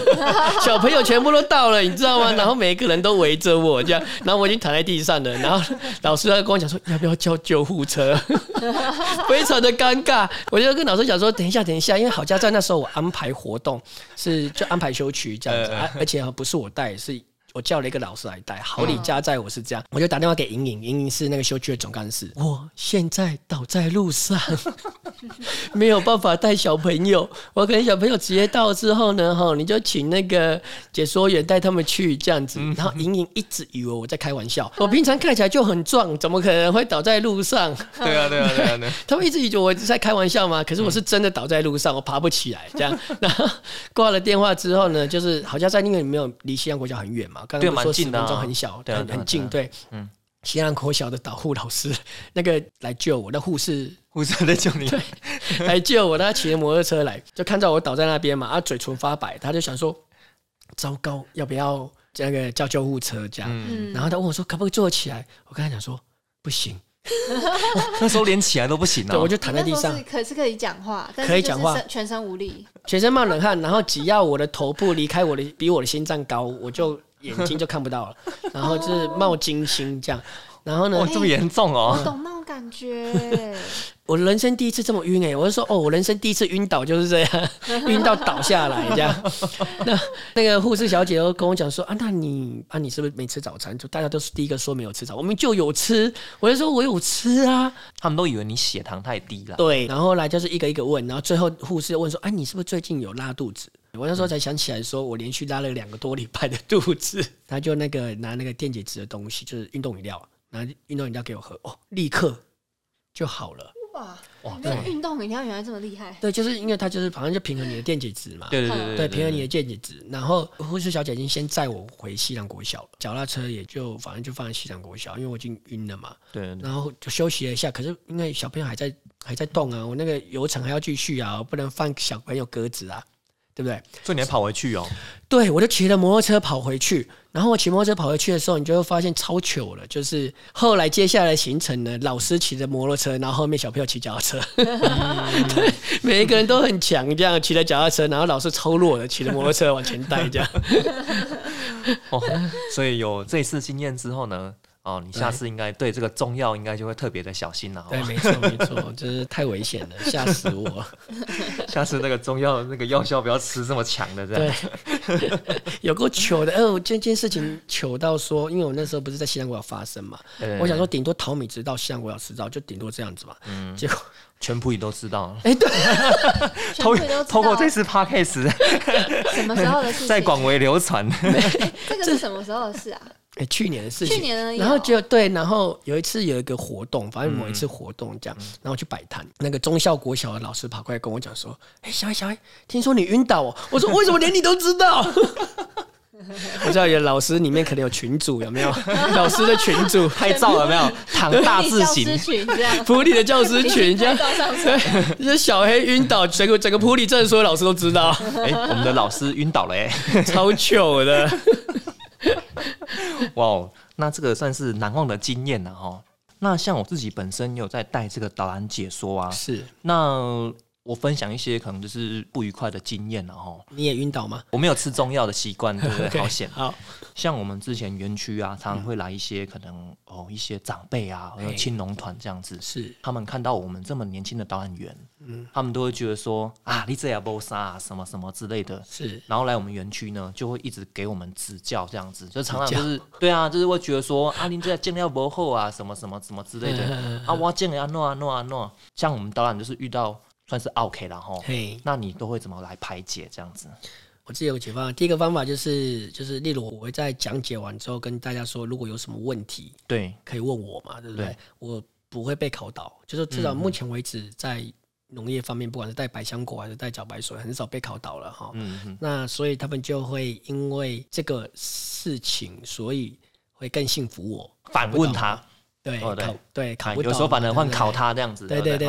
小朋友全部都到了，你知道吗？然后每一个人都围着我这样，然后我已经躺在地上了，然后老师在跟我讲说要不要叫救护车，非 常的尴尬。我就跟老师讲说等一下，等一下，因为好家在那时候我安排活动是就安排休区这样子，呃啊而且不是我带，是。我叫了一个老师来带，好礼加在我是这样，我就打电话给莹莹，莹莹是那个休区的总干事。我现在倒在路上，没有办法带小朋友，我可能小朋友直接到之后呢，哈，你就请那个解说员带他们去这样子。然后莹莹一直以为我在开玩笑，我平常看起来就很壮，怎么可能会倒在路上？对啊，对啊，对啊，对啊。他们一直以为我在开玩笑嘛，可是我是真的倒在路上，我爬不起来这样。然后挂了电话之后呢，就是好像在因为没有离西洋国家很远嘛，刚对刚说十分蛮近的啊钟很小，很对啊对啊很近，对，嗯。西洋国小的导护老师，那个来救我，那护士护士在救你，来救我，他骑着摩托车来，就看到我倒在那边嘛，啊，嘴唇发白，他就想说，糟糕，要不要那个叫救护车这样？嗯然后他问我说，可不可以坐起来？我跟他讲说，不行，那时候连起来都不行对，我啊。就躺在地上可是可以讲话，但是是可以讲话全身无力。全身冒冷汗，然后只要我的头部离开我的比我的心脏高，我就眼睛就看不到了，然后就是冒金星这样。然后呢哦，，这么严重我哦。懂那种感觉，我人生第一次这么晕哎、我就说哦，我人生第一次晕倒就是这样，晕到倒下来这样。那那个护士小姐都跟我讲说啊，那你啊你是不是没吃早餐？就大家都是第一个说没有吃早，我们就有吃。我就说我有吃啊，他们都以为你血糖太低了。对。然后后来就是一个一个问，然后最后护士问说啊，你是不是最近有拉肚子？我那时候才想起来说，我连续拉了两个多礼拜的肚子。他就那个拿那个电解质的东西，就是运动饮料，拿运动饮料给我喝，哦，立刻就好了。哇哇那个运动饮料原来这么厉害，对，就是因为它就是反正就平衡你的电解质嘛。对对对对，平衡你的电解质。然后护士小姐已经先载我回西南国小了，脚踏车也就反正就放在西南国小，因为我已经晕了嘛。对然后就休息了一下，可是因为小朋友还在还在动啊，我那个游程还要继续啊，我不能放小朋友鸽子啊，对不对？所以你还跑回去哦。对，我就骑着摩托车跑回去，然后我骑摩托车跑回去的时候，你就会发现超糗了。就是后来接下来的行程呢，老师骑着摩托车，然后后面小朋友骑脚踏车，对，每一个人都很强，这样骑着脚踏车，然后老师超弱的骑着摩托车往前带，这样。哦，所以有这次经验之后呢，哦，你下次应该对这个中药应该就会特别的小心了。对，哦，没错没错，就是太危险了，吓死我。下次那个中药那个药效不要吃这么强的，这样。对，有够糗的。哎、我这件事情糗到说，因为我那时候不是在西南国要发生嘛，对我想说顶多淘米知道，西南国要知道，就顶多这样子嘛。嗯结果，全部你都知道了。哎、对，透 全部都知道透过这次 podcast 什么时候的事情？在广为流传。这个是什么时候的事啊？哎、去年的事情。去年而已哦。然后就对，然后有一次有一个活动，反正某一次活动这样，然后去摆摊，那个中校国小的老师跑过来跟我讲说：“哎、小黑小黑，听说你晕倒哦。”我说：“为什么连你都知道？” 我知道有老师里面可能有群主，有没有？老师的群主，拍照有没有？躺大字教型师，群这样，普里的教师群这样拍。照上 传。就是小黑晕倒，整个整个普里镇所有老师都知道，哎、我们的老师晕倒了哎、超糗的。哇哦，那这个算是难忘的经验了哈。那像我自己本身也有在带这个导览解说啊，是，那我分享一些可能就是不愉快的经验了哈。你也晕倒吗？我没有吃中药的习惯，对不对好险。好，像我们之前园区啊，常常会来一些可能哦一些长辈啊，或者青龙团这样子，是他们看到我们这么年轻的导览员，嗯，他们都会觉得说啊，你这也不杀啊，什么什么之类的。是，然后来我们园区呢，就会一直给我们指教，这样子，就常常就是对啊，就是会觉得说啊，你这建料不厚啊，什么什么什么之类的。啊，我建了啊诺啊诺啊诺，像我们导览就是遇到算是 OK 了哈，嘿，那你都会怎么来排解这样子？我自己有解方案。第一个方法就是，就是例如我会在讲解完之后跟大家说，如果有什么问题对，可以问我嘛，对不对？对。我不会被考倒，就是至少目前为止在农业方面，不管是带百香果还是带茭白水，很少被考倒了哈。嗯嗯，那所以他们就会因为这个事情，所以会更信服我。反问他，对，哦对考对考有时候反而换考他这样子，对对对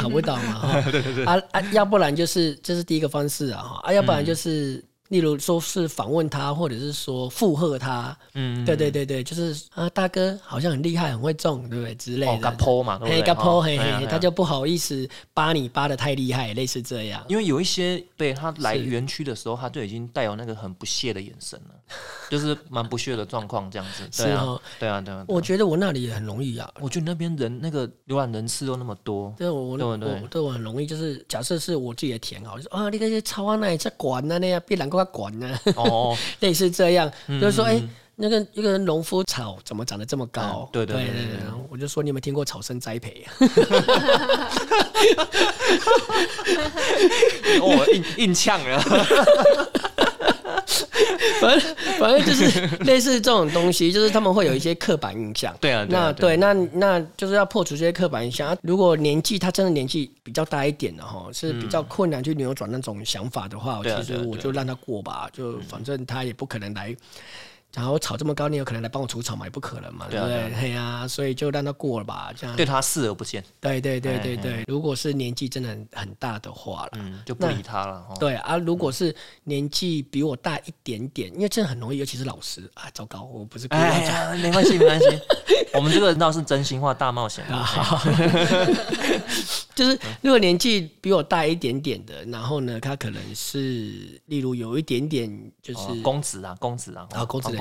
考不到嘛哈。对对对。啊啊，要不然就是这是第一个方式啊哈，啊，要不然就是。例如说是访问他，或者是说附和他，嗯，对对对对，就是啊，大哥好像很厉害，很会中，对不对之类哦，的嘎。坡嘛，对不嘿，对？嘎坡，哦嘿嘿，他就不好意思扒你扒的太厉害，类似这样。因为有一些对他来是园区的时候，他就已经带有那个很不屑的眼神了，就是蛮不屑的状况这样子。对啊对啊，对啊。我觉得我那里也很容易啊，我觉得那边人那个浏览人次又那么多，对我我对不对我对我很容易，就是假设是我自己的田好，就说啊，你那些草啊那里在管啊那样，别人给我管呢，哦，类似这样，就是说哎。嗯那个一个农夫草怎么长得这么高嗯？对对对对对对对，我就说你有没有听过草生栽培？哦，硬硬呛了。反正反正就是类似这种东西，就是他们会有一些刻板印象。对啊，对啊那对，那那就是要破除这些刻板印象。啊如果年纪他真的年纪比较大一点的哈，是比较困难去扭转那种想法的话，其实我就让他过吧，就反正他也不可能来。然后草这么高，你有可能来帮我除草嘛？也不可能嘛，对不对？嘿呀，所以就让他过了吧，这样。对他视而不见，对对对对哎对，如果是年纪真的很很大的话了，嗯，就不理他了。哦对啊，如果是年纪比我大一点点，因为真的很容易，尤其是老师啊，糟糕，我不是故意没关系，没关系。我们这个倒是真心话大冒险。就是如果年纪比我大一点点的，然后呢，他可能是例如有一点点就是，哦公子啊，公子啊，啊公子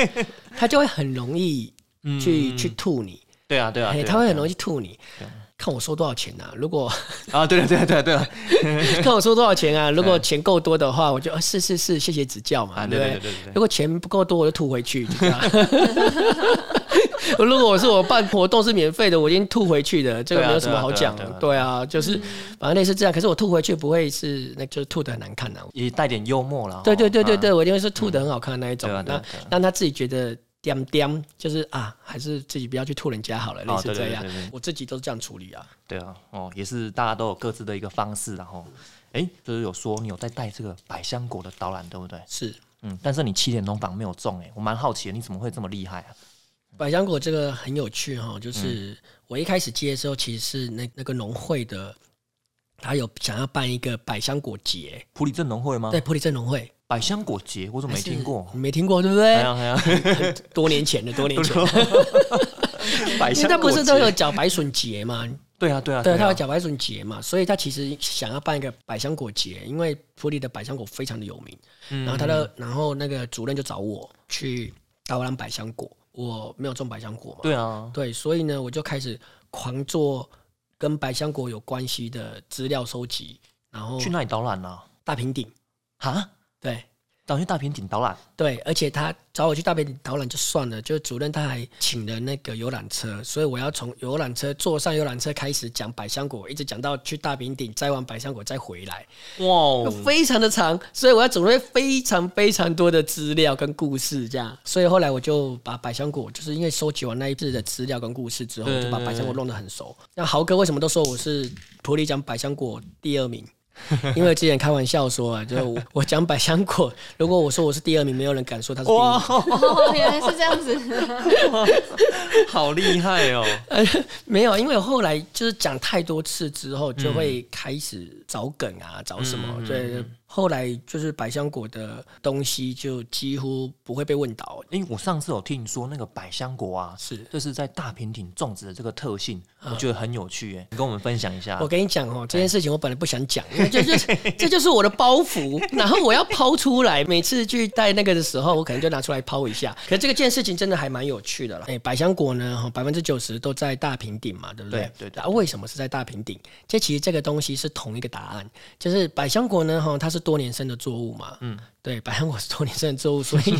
他就会很容易去、嗯去吐你，对啊，对啊，他会很容易吐你。看我收多少钱啊？如果啊，对了，对了，对了，对了，看我收多少钱啊？如果钱够多的话，我就、啊、是是是，谢谢指教嘛，对对对如果钱不够多，我就吐回去。如果我是我办活动是免费的，我已经吐回去的，这个没有什么好讲对啊对啊。就是反正类似这样。可是我吐回去不会是，那就是吐的很难看啊。也带点幽默了。对对对对哦，对，我一定会是吐的很好看的那一种。那让他自己觉得掂掂，就是啊，还是自己不要去吐人家好了，类哦似这样。我自己都是这样处理啊。对啊，哦，也是大家都有各自的一个方式，然后，哎，就是有说你有在带这个百香果的导览，对不对？是嗯，但是你七点钟房没有中，哎，我蛮好奇的，你怎么会这么厉害啊？百香果这个很有趣哈，嗯就是我一开始接的时候，其实是那那个农会的，他有想要办一个百香果节，普里镇农会吗？对，普里镇农会，百香果节，我怎么没听过？你没听过对不对？哎呀哎呀，多年前的，多年前，百现在不是都有缴白笋节吗？对啊对啊，对，他啊有缴白笋节嘛，所以他其实想要办一个百香果节，因为普里的百香果非常的有名。嗯然后他的，然后那个主任就找我去高兰百香果，我没有种百香果嘛，对啊，对，所以呢，我就开始狂做跟百香果有关系的资料收集，然后去哪里导览呢？大平顶，哈，对导去大平顶导览，对，而且他找我去大平顶导览就算了，就主任他还请了那个游览车，所以我要从游览车坐上游览车开始讲百香果，一直讲到去大平顶摘完百香果再回来，哇哦，非常的长，所以我要准备非常非常多的资料跟故事，这样。所以后来我就把百香果，就是因为收集完那一次的资料跟故事之后，就把百香果弄得很熟。那豪哥为什么都说我是普里讲百香果第二名？因为之前开玩笑说啊，就是我我讲百香果，如果我说我是第二名，没有人敢说他是第一名。哇，哦，原来是这样子。好厉害哦！没有，因为后来就是讲太多次之后，就会开始找梗啊，找什么。嗯对，后来就是百香果的东西就几乎不会被问倒。因为我上次有听你说那个百香果啊，是就是在大平顶种植的这个特性，我觉得很有趣耶，你跟我们分享一下我。跟你讲哦，这件事情我本来不想讲，因 为这就是这就是我的包袱，然后我要抛出来。每次去带那个的时候，我可能就拿出来抛一下。可是这个件事情真的还蛮有趣的啦。哎，百香果呢，百分之九十都在大平顶嘛，对不对？对对对啊，为什么是在大平顶？这其实这个东西是同一个答案，就是百香果呢，哈，它是多年生的作物嘛，嗯，对，百香果是多年生的作物，所以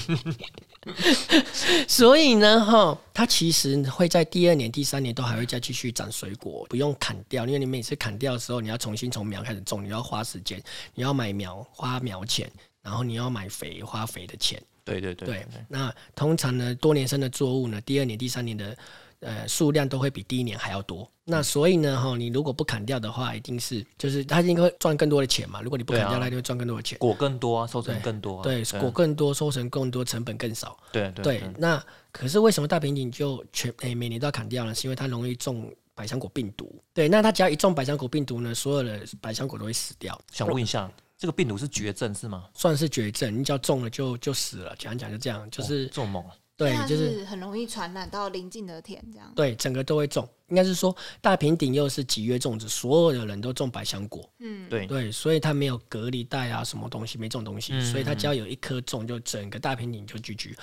所以呢，哈，它其实会在第二年、第三年都还会再继续长水果，不用砍掉，因为你每次砍掉的时候，你要重新从苗开始种，你要花时间，你要买苗花苗钱，然后你要买肥花肥的钱。对对对。对，那通常呢，多年生的作物呢，第二年、第三年的呃数量都会比第一年还要多。那所以呢，哈，你如果不砍掉的话，一定是就是它应该会赚更多的钱嘛。如果你不砍掉，它就会赚更多的钱。果更多啊，收成更多啊，对，果更多，收成更多，成本更少。对对对，那可是为什么大平顶就全诶、每年都要砍掉呢？是因为它容易中百香果病毒。对，那它只要一中百香果病毒呢，所有的百香果都会死掉，想问一下，这个病毒是绝症是吗？算是绝症。你只要中了就就死了，讲讲就这样，就是、哦这么猛，对，就是是很容易传染到邻近的田，这样。对，整个都会种。应该是说大平顶又是集约种植，所有的人都种百香果，嗯，对对，所以它没有隔离带啊，什么东西没这种东西，嗯所以它只要有一颗种，就整个大平顶就 GG。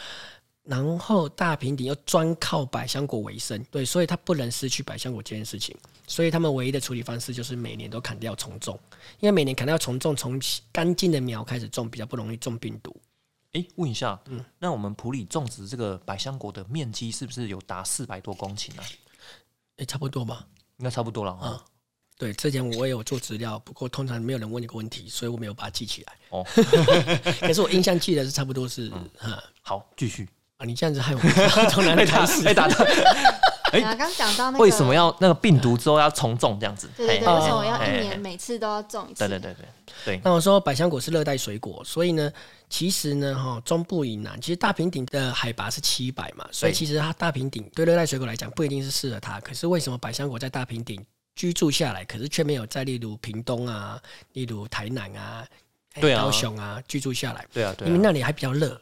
然后大平顶又专靠百香果为生，对，所以它不能失去百香果这件事情，所以他们唯一的处理方式就是每年都砍掉重种，因为每年砍掉重种，从干净的苗开始种，比较不容易中病毒。哎，问一下，嗯那我们普里种植这个百香果的面积是不是有达四百多公顷啊？诶，差不多吧。应该差不多了。啊对，之前我也有做资料，不过通常没有人问这个问题，所以我没有把它记起来。哦，可是我印象记得是差不多是，哈、好，继续。啊，你这样子害我从哪里 开始。被打断。哎刚讲到那个为什么？要那个病毒之后要重种这样子？对对对，嘿为什么要一年每次都要种一次？对对对对对，那我说百香果是热带水果，所以呢，其实呢，哈，中部以南，其实大平顶的海拔是七百嘛，所以其实它大平顶对热带水果来讲不一定是适合它。可是为什么百香果在大平顶居住下来，可是却没有在例如屏东啊、例如台南啊、哎对啊高雄啊居住下来？对啊对啊，因为那里还比较热，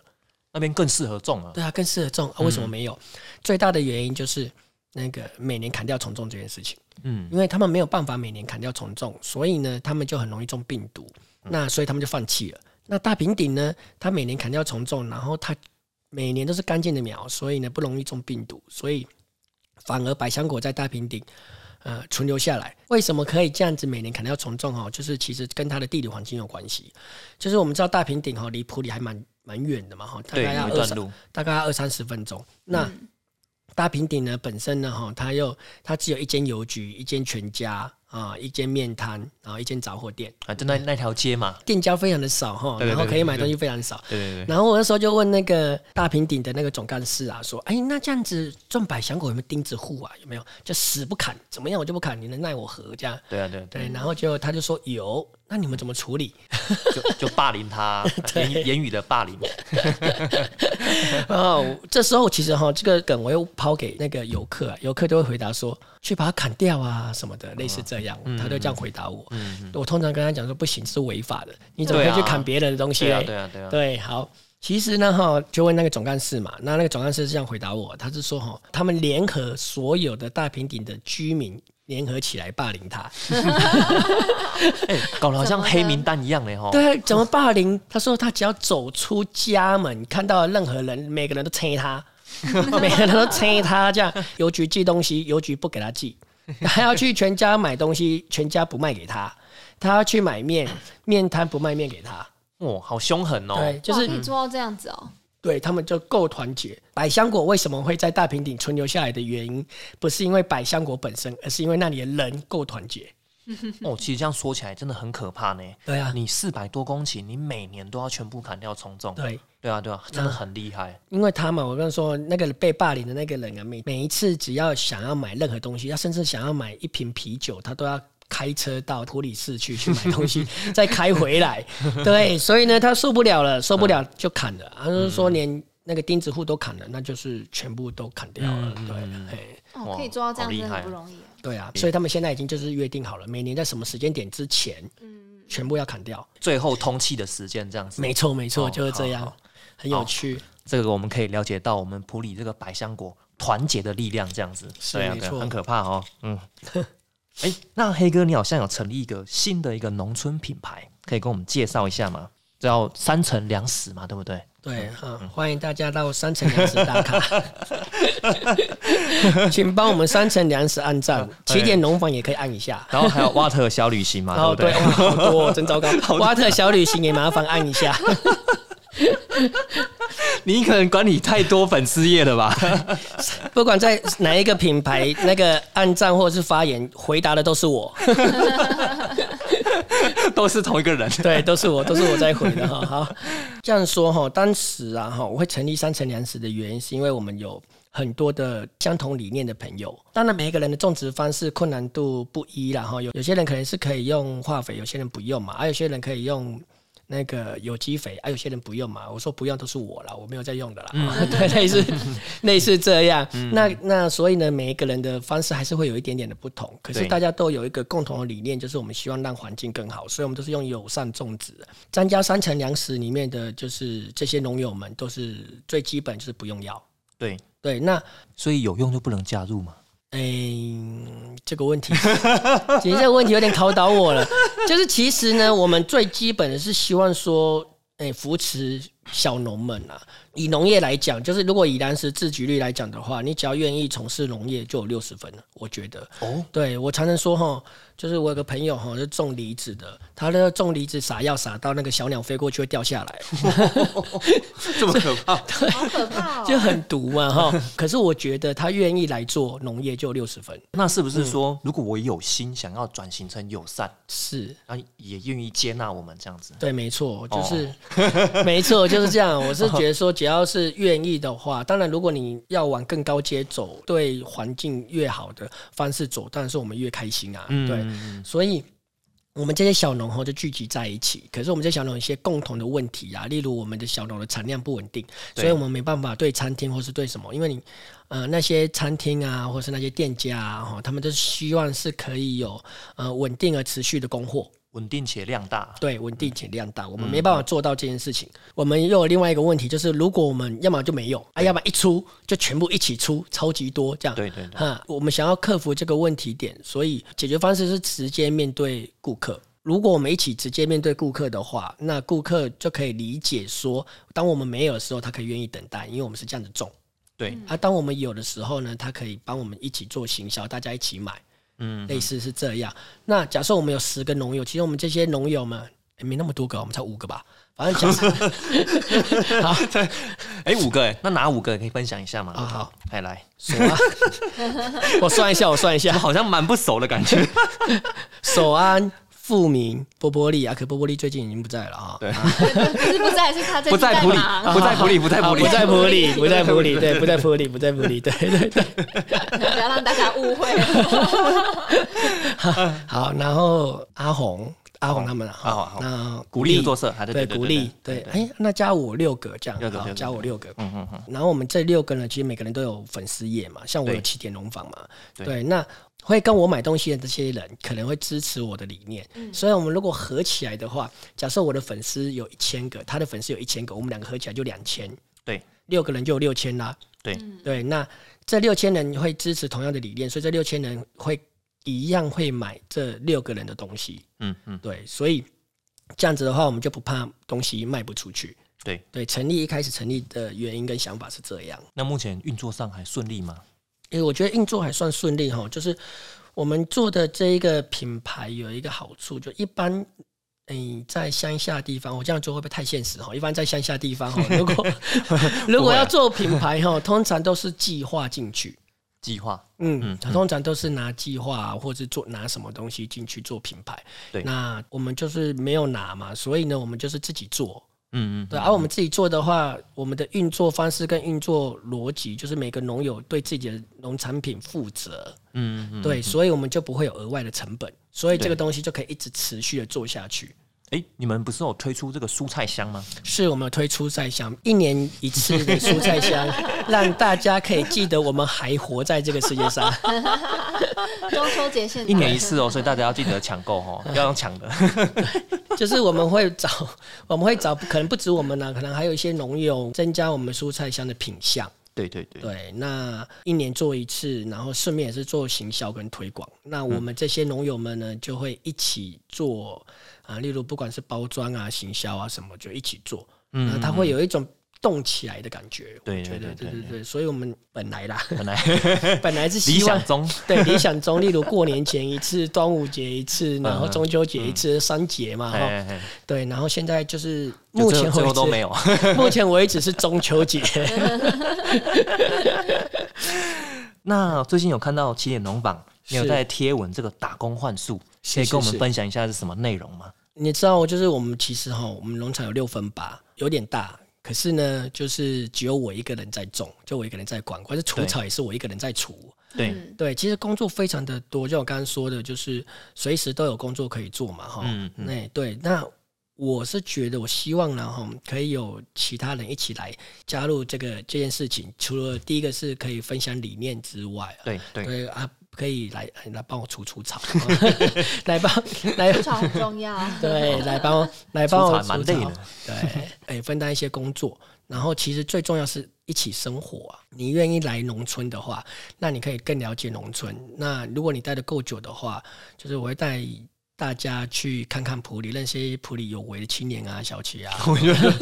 那边更适合种啊。对啊，更适合种啊。为什么没有？最大的原因就是那个每年砍掉重种这件事情。嗯，因为他们没有办法每年砍掉重种，所以呢，他们就很容易中病毒。嗯那所以他们就放弃了。那大平顶呢，它每年砍掉重种，然后它每年都是干净的苗，所以呢不容易中病毒，所以反而百香果在大平顶。呃，存留下来，为什么可以这样子每年砍掉重种哦？就是其实跟它的地理环境有关系。就是我们知道大平顶哈离普里还蛮蛮远的嘛哈，大，概要二三有一段路。大概要二三十分钟。那嗯大平顶呢本身呢哈，它又它只有一间邮局、一间全家啊、一间面摊，然后一间杂货店，啊，就那那条街嘛。店家非常的少哈，然后可以买对东西非常少。对对对，然后我那时候就问那个大平顶的那个总干事啊，说：“哎，那这样子种百香果有没有钉子户啊？有没有？就死不砍，怎么样我就不砍，你能奈我何？这样对啊对啊对对。然后结果他就说有，那你们怎么处理？就就霸凌他，言语言语的霸凌。哦，这时候其实哈，这个梗我又抛给那个游客、啊，游客就会回答说去把它砍掉啊什么的，类似这样，他就这样回答我。我通常跟他讲说不行，是违法的，你怎么可以去砍别人的东西对啊嘞？对啊对啊。对，好。其实呢，哈，就问那个总干事嘛，那那个总干事是这样回答我，他是说哈，他们联合所有的大平顶的居民联合起来霸凌他。哎，搞得好像黑名单一样嘞哈。对，怎么霸凌？他说他只要走出家门，看到任何人，每个人都催他，每个人都催他。这样，邮局寄东西，邮局不给他寄；他要去全家买东西，全家不卖给他；他要去买面，面摊不卖面给他。哦，好凶狠哦。对，就是可以做到这样子哦。对他们就够团结。百香果为什么会在大平顶存留下来的原因，不是因为百香果本身，而是因为那里的人够团结。哦，其实这样说起来真的很可怕呢。对啊，你四百多公顷，你每年都要全部砍掉重种。对。对啊对啊，真的很厉害。因为他嘛，我跟你说，那个被霸凌的那个人啊，每每一次只要想要买任何东西，他甚至想要买一瓶啤酒，他都要开车到普里市去去买东西，再开回来。对，所以呢，他受不了了，受不了就砍了。他就是说，连那个钉子户都砍了，那就是全部都砍掉了。对，可以做到这样真的好厉害很不容易。对啊，所以他们现在已经就是约定好了，每年在什么时间点之前，嗯全部要砍掉。最后通气的时间这样子。没错，没错，哦就是这样很有趣。这个我们可以了解到我们普里这个百香果团结的力量，这样子，是啊，没错对啊很可怕哦。嗯，哎、那黑哥，你好像有成立一个新的一个农村品牌，可以跟我们介绍一下吗？叫三层粮食嘛，对不对？对，嗯，欢迎大家到三层粮食打卡，请帮我们三层粮食按赞，起点农房也可以按一下。然后还有瓦特小旅行嘛，哦，对好多、哦，真糟糕。瓦特小旅行也麻烦按一下。你可能管理太多粉丝业了吧？不管在哪一个品牌，那个按赞或者是发言，回答的都是我。都是同一个人。对，都是我，都是我在回的哈。好，这样说哈，当时啊哈，我会成立三层粮食的原因，是因为我们有很多的相同理念的朋友。当然，每一个人的种植方式困难度不一啦，哈，有有些人可能是可以用化肥，有些人不用嘛，还有些人可以用。那个有机肥，啊，有些人不用嘛。我说不用都是我了，我没有在用的啦。对，类似 类似这样。那那所以呢，每一个人的方式还是会有一点点的不同。可是大家都有一个共同的理念，就是我们希望让环境更好，所以我们都是用友善种植。张家三层粮食里面的就是这些农友们都是最基本就是不用药。对对，那所以有用就不能加入嘛。哎，这个问题，其实这个问题有点考倒我了。就是其实呢，我们最基本的是希望说，哎，扶持小农们啊。以农业来讲，就是如果以粮食自给率来讲的话，你只要愿意从事农业，就有六十分了。我觉得，哦，对我常常说哈。就是我有个朋友哈，是种梨子的，他那个种梨子撒药撒到那个小鸟飞过去会掉下来，这么可怕，对，好可怕，就很毒嘛哈。可是我觉得他愿意来做农业就六十分，那是不是说如果我有心想要转型成友善，是，那也愿意接纳我们这样子？对，没错，就是 没错，就是这样。我是 觉得说，只要是愿意的话，当然如果你要往更高阶走，对环境越好的方式走，当然是我们越开心啊，对。所以，我们这些小农哈就聚集在一起。可是，我们这些小农有一些共同的问题啊，例如我们的小农的产量不稳定，所以我们没办法对餐厅或是对什么，因为你呃那些餐厅啊，或是那些店家啊，哈，他们都希望是可以有呃稳定而持续的供货。稳定且量大，对，稳定且量大，我们没办法做到这件事情。我们又有另外一个问题，就是如果我们要么就没有，啊，要么一出就全部一起出，超级多这样。对对对。哈，我们想要克服这个问题点，所以解决方式是直接面对顾客。如果我们一起直接面对顾客的话，那顾客就可以理解说，当我们没有的时候，他可以愿意等待，因为我们是这样子种。对。啊，当我们有的时候呢，他可以帮我们一起做行销，大家一起买。嗯，类似是这样。那假设我们有十个农友，其实我们这些农友们没那么多个，我们才五个吧。反正假设 好，哎，五个哎，那哪五个可以分享一下吗？啊，好，来来，手啊，我算一下，我算一下，好像蛮不熟的感觉。手安。富民波波利啊，可波波利最近已经不在了啊。对，不是不在，是他在不在普里，不在普里，不在普里，不在普里，不在普里，对，不在普里，不在普里，对对对。不要让大家误会。好，然后阿红，阿红他们，好，那鼓励做色，对，鼓励，对，哎，那加我六个这样，好，加我六个，嗯嗯嗯。然后我们这六个呢，其实每个人都有粉丝页嘛，像我有起点农坊嘛，对，那。会跟我买东西的这些人可能会支持我的理念，所以我们如果合起来的话，假设我的粉丝有一千个，他的粉丝有一千个，我们两个合起来就两千，对，六个人就有六千啦，对。对，那这六千人会支持同样的理念，所以这六千人会一样会买这六个人的东西，嗯嗯，对，所以这样子的话，我们就不怕东西卖不出去，对。对，成立一开始成立的原因跟想法是这样。那目前运作上还顺利吗？诶，我觉得运作还算顺利哈，就是我们做的这一个品牌有一个好处，就一般诶在乡下地方，我这样做会不会太现实哈？一般在乡下地方哈，如果 如果要做品牌哈，通常都是计划进去，计划，嗯，通常都是拿计划或者做拿什么东西进去做品牌，对，那我们就是没有拿嘛，所以呢，我们就是自己做。嗯嗯，对，而我们自己做的话，我们的运作方式跟运作逻辑，就是每个农友对自己的农产品负责。嗯嗯，对，所以我们就不会有额外的成本，所以这个东西就可以一直持续的做下去。哎，你们不是有推出这个蔬菜箱吗？是我们有推蔬菜箱，一年一次的蔬菜箱，让大家可以记得我们还活在这个世界上。中秋节现一年一次哦，所以大家要记得抢购哦，要用抢的。就是我们会找，我们会找，可能不止我们呢，可能还有一些农友增加我们蔬菜箱的品相。对对对，对，那一年做一次，然后顺便也是做行销跟推广。那我们这些农友们呢，就会一起做啊，例如不管是包装啊、行销啊什么，就一起做。嗯，它会有一种。动起来的感觉，对对对对对对，所以我们本来啦，本来本来是理想中，对理想中，例如过年前一次，端午节一次，然后中秋节一次，三节嘛，哈，对，然后现在就是目前为止都没有，目前为止是中秋节。那最近有看到起点农坊，你有在贴文这个打工换数，可以跟我们分享一下是什么内容吗？你知道，就是我们其实哈，我们农场有六分八，有点大。可是呢，就是只有我一个人在种，就我一个人在管，可是除草也是我一个人在除。对，嗯对，其实工作非常的多，就我刚刚说的，就是随时都有工作可以做嘛，哈。嗯嗯那对，那我是觉得，我希望呢，哈，可以有其他人一起来加入这个这件事情。除了第一个是可以分享理念之外对对啊，可以来来帮我除除草，来帮来除草很重要。对，来帮我来帮我除草蛮累的，对，哎，分担一些工作。然后其实最重要是一起生活啊。你愿意来农村的话，那你可以更了解农村。那如果你待的够久的话，就是我会带大家去看看普里，认识一些普里有为的青年啊、小企啊。我觉得，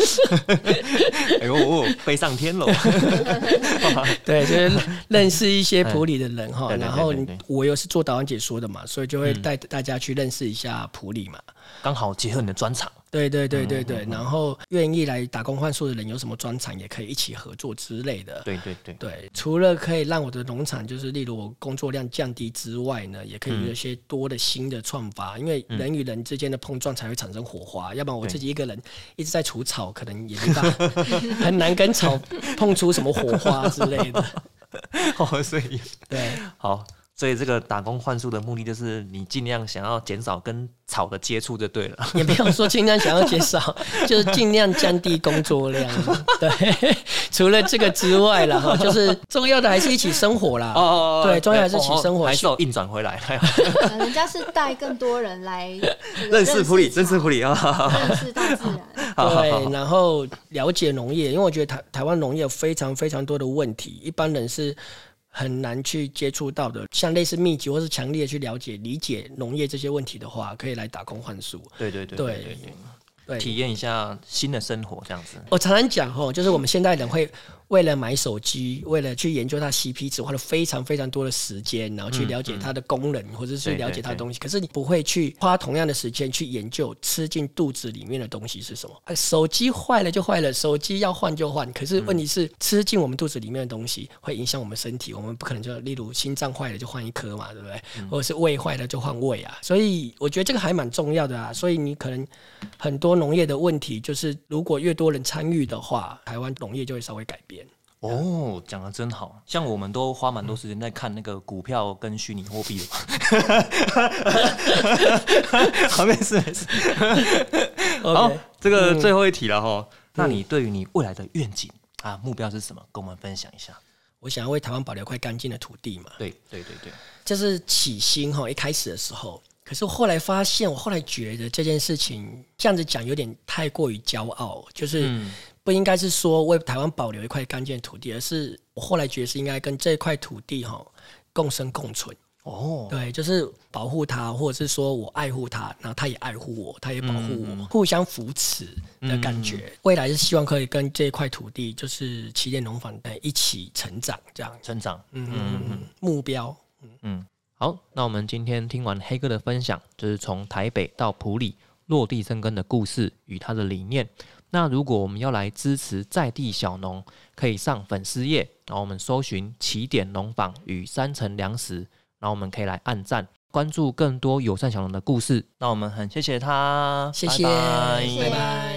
哎呦，我飞上天了。对，就是认识一些普里的人哈。然后我又是做导演解说的嘛，所以就会带大家去认识一下普里嘛。刚好结合你的专长，对对对对嗯对，然后愿意来打工换宿的人有什么专长，也可以一起合作之类的。对对对，对，除了可以让我的农场就是例如我工作量降低之外呢，也可以有一些多的新的创法，因为人与人之间的碰撞才会产生火花，要不然我自己一个人一直在除草，可能也没办法，很难跟草碰出什么火花之类的。哦，所以对。好，所以这个打工换宿的目的就是你尽量想要减少跟草的接触就对了。也不用说尽量想要减少，就是尽量降低工作量。对，除了这个之外了哈，就是重要的还是一起生活啦。哦哦哦对重要还是一起生活还是有运转回来，呃人家是带更多人来这个认识普里，认识草普里啊。认识大自然。对，然后了解农业，因为我觉得台台湾农业有非常非常多的问题，一般人是很难去接触到的。像类似密集或是强烈去了解、理解农业这些问题的话，可以来打工换宿。对对对对对对对，对，体验一下新的生活这样子。我常常讲哦，就是我们现代人会为了买手机，为了去研究它 CP 值，花了非常非常多的时间，然后去了解它的功能，或者是对了解它的东西。可是你不会去花同样的时间去研究吃进肚子里面的东西是什么。啊手机坏了就坏了，手机要换就换。可是问题是，吃进我们肚子里面的东西会影响我们身体，我们不可能就例如心脏坏了就换一颗嘛，对不对？或者是胃坏了就换胃啊。所以我觉得这个还蛮重要的啊。所以你可能很多农业的问题，就是如果越多人参与的话，台湾农业就会稍微改变。哦，讲的真好，像我们都花蛮多时间在看那个股票跟虚拟货币的嘛。好，没事没事。好这个最后一题了哈。那你对于你未来的愿景啊目标是什么？跟我们分享一下。我想要为台湾保留块干净的土地嘛，对对对对，这是起心哈，一开始的时候。可是我后来发现，我后来觉得这件事情这样子讲有点太过于骄傲，就是嗯不应该是说为台湾保留一块干净的土地，而是我后来觉得是应该跟这块土地哈共生共存。哦，对，就是保护它，或者是说我爱护它，然后它也爱护我，它也保护我，互相扶持的感觉。未来是希望可以跟这块土地，就是起点农坊呃一起成长，这样。成长。嗯嗯嗯，目标。嗯，好，那我们今天听完黑哥的分享，就是从台北到普里落地生根的故事与他的理念。那如果我们要来支持在地小农，可以上粉丝页，然后我们搜寻起点农坊与三层粮食，然后我们可以来按赞，关注更多友善小农的故事。那我们很谢谢他，谢谢，拜拜谢谢拜拜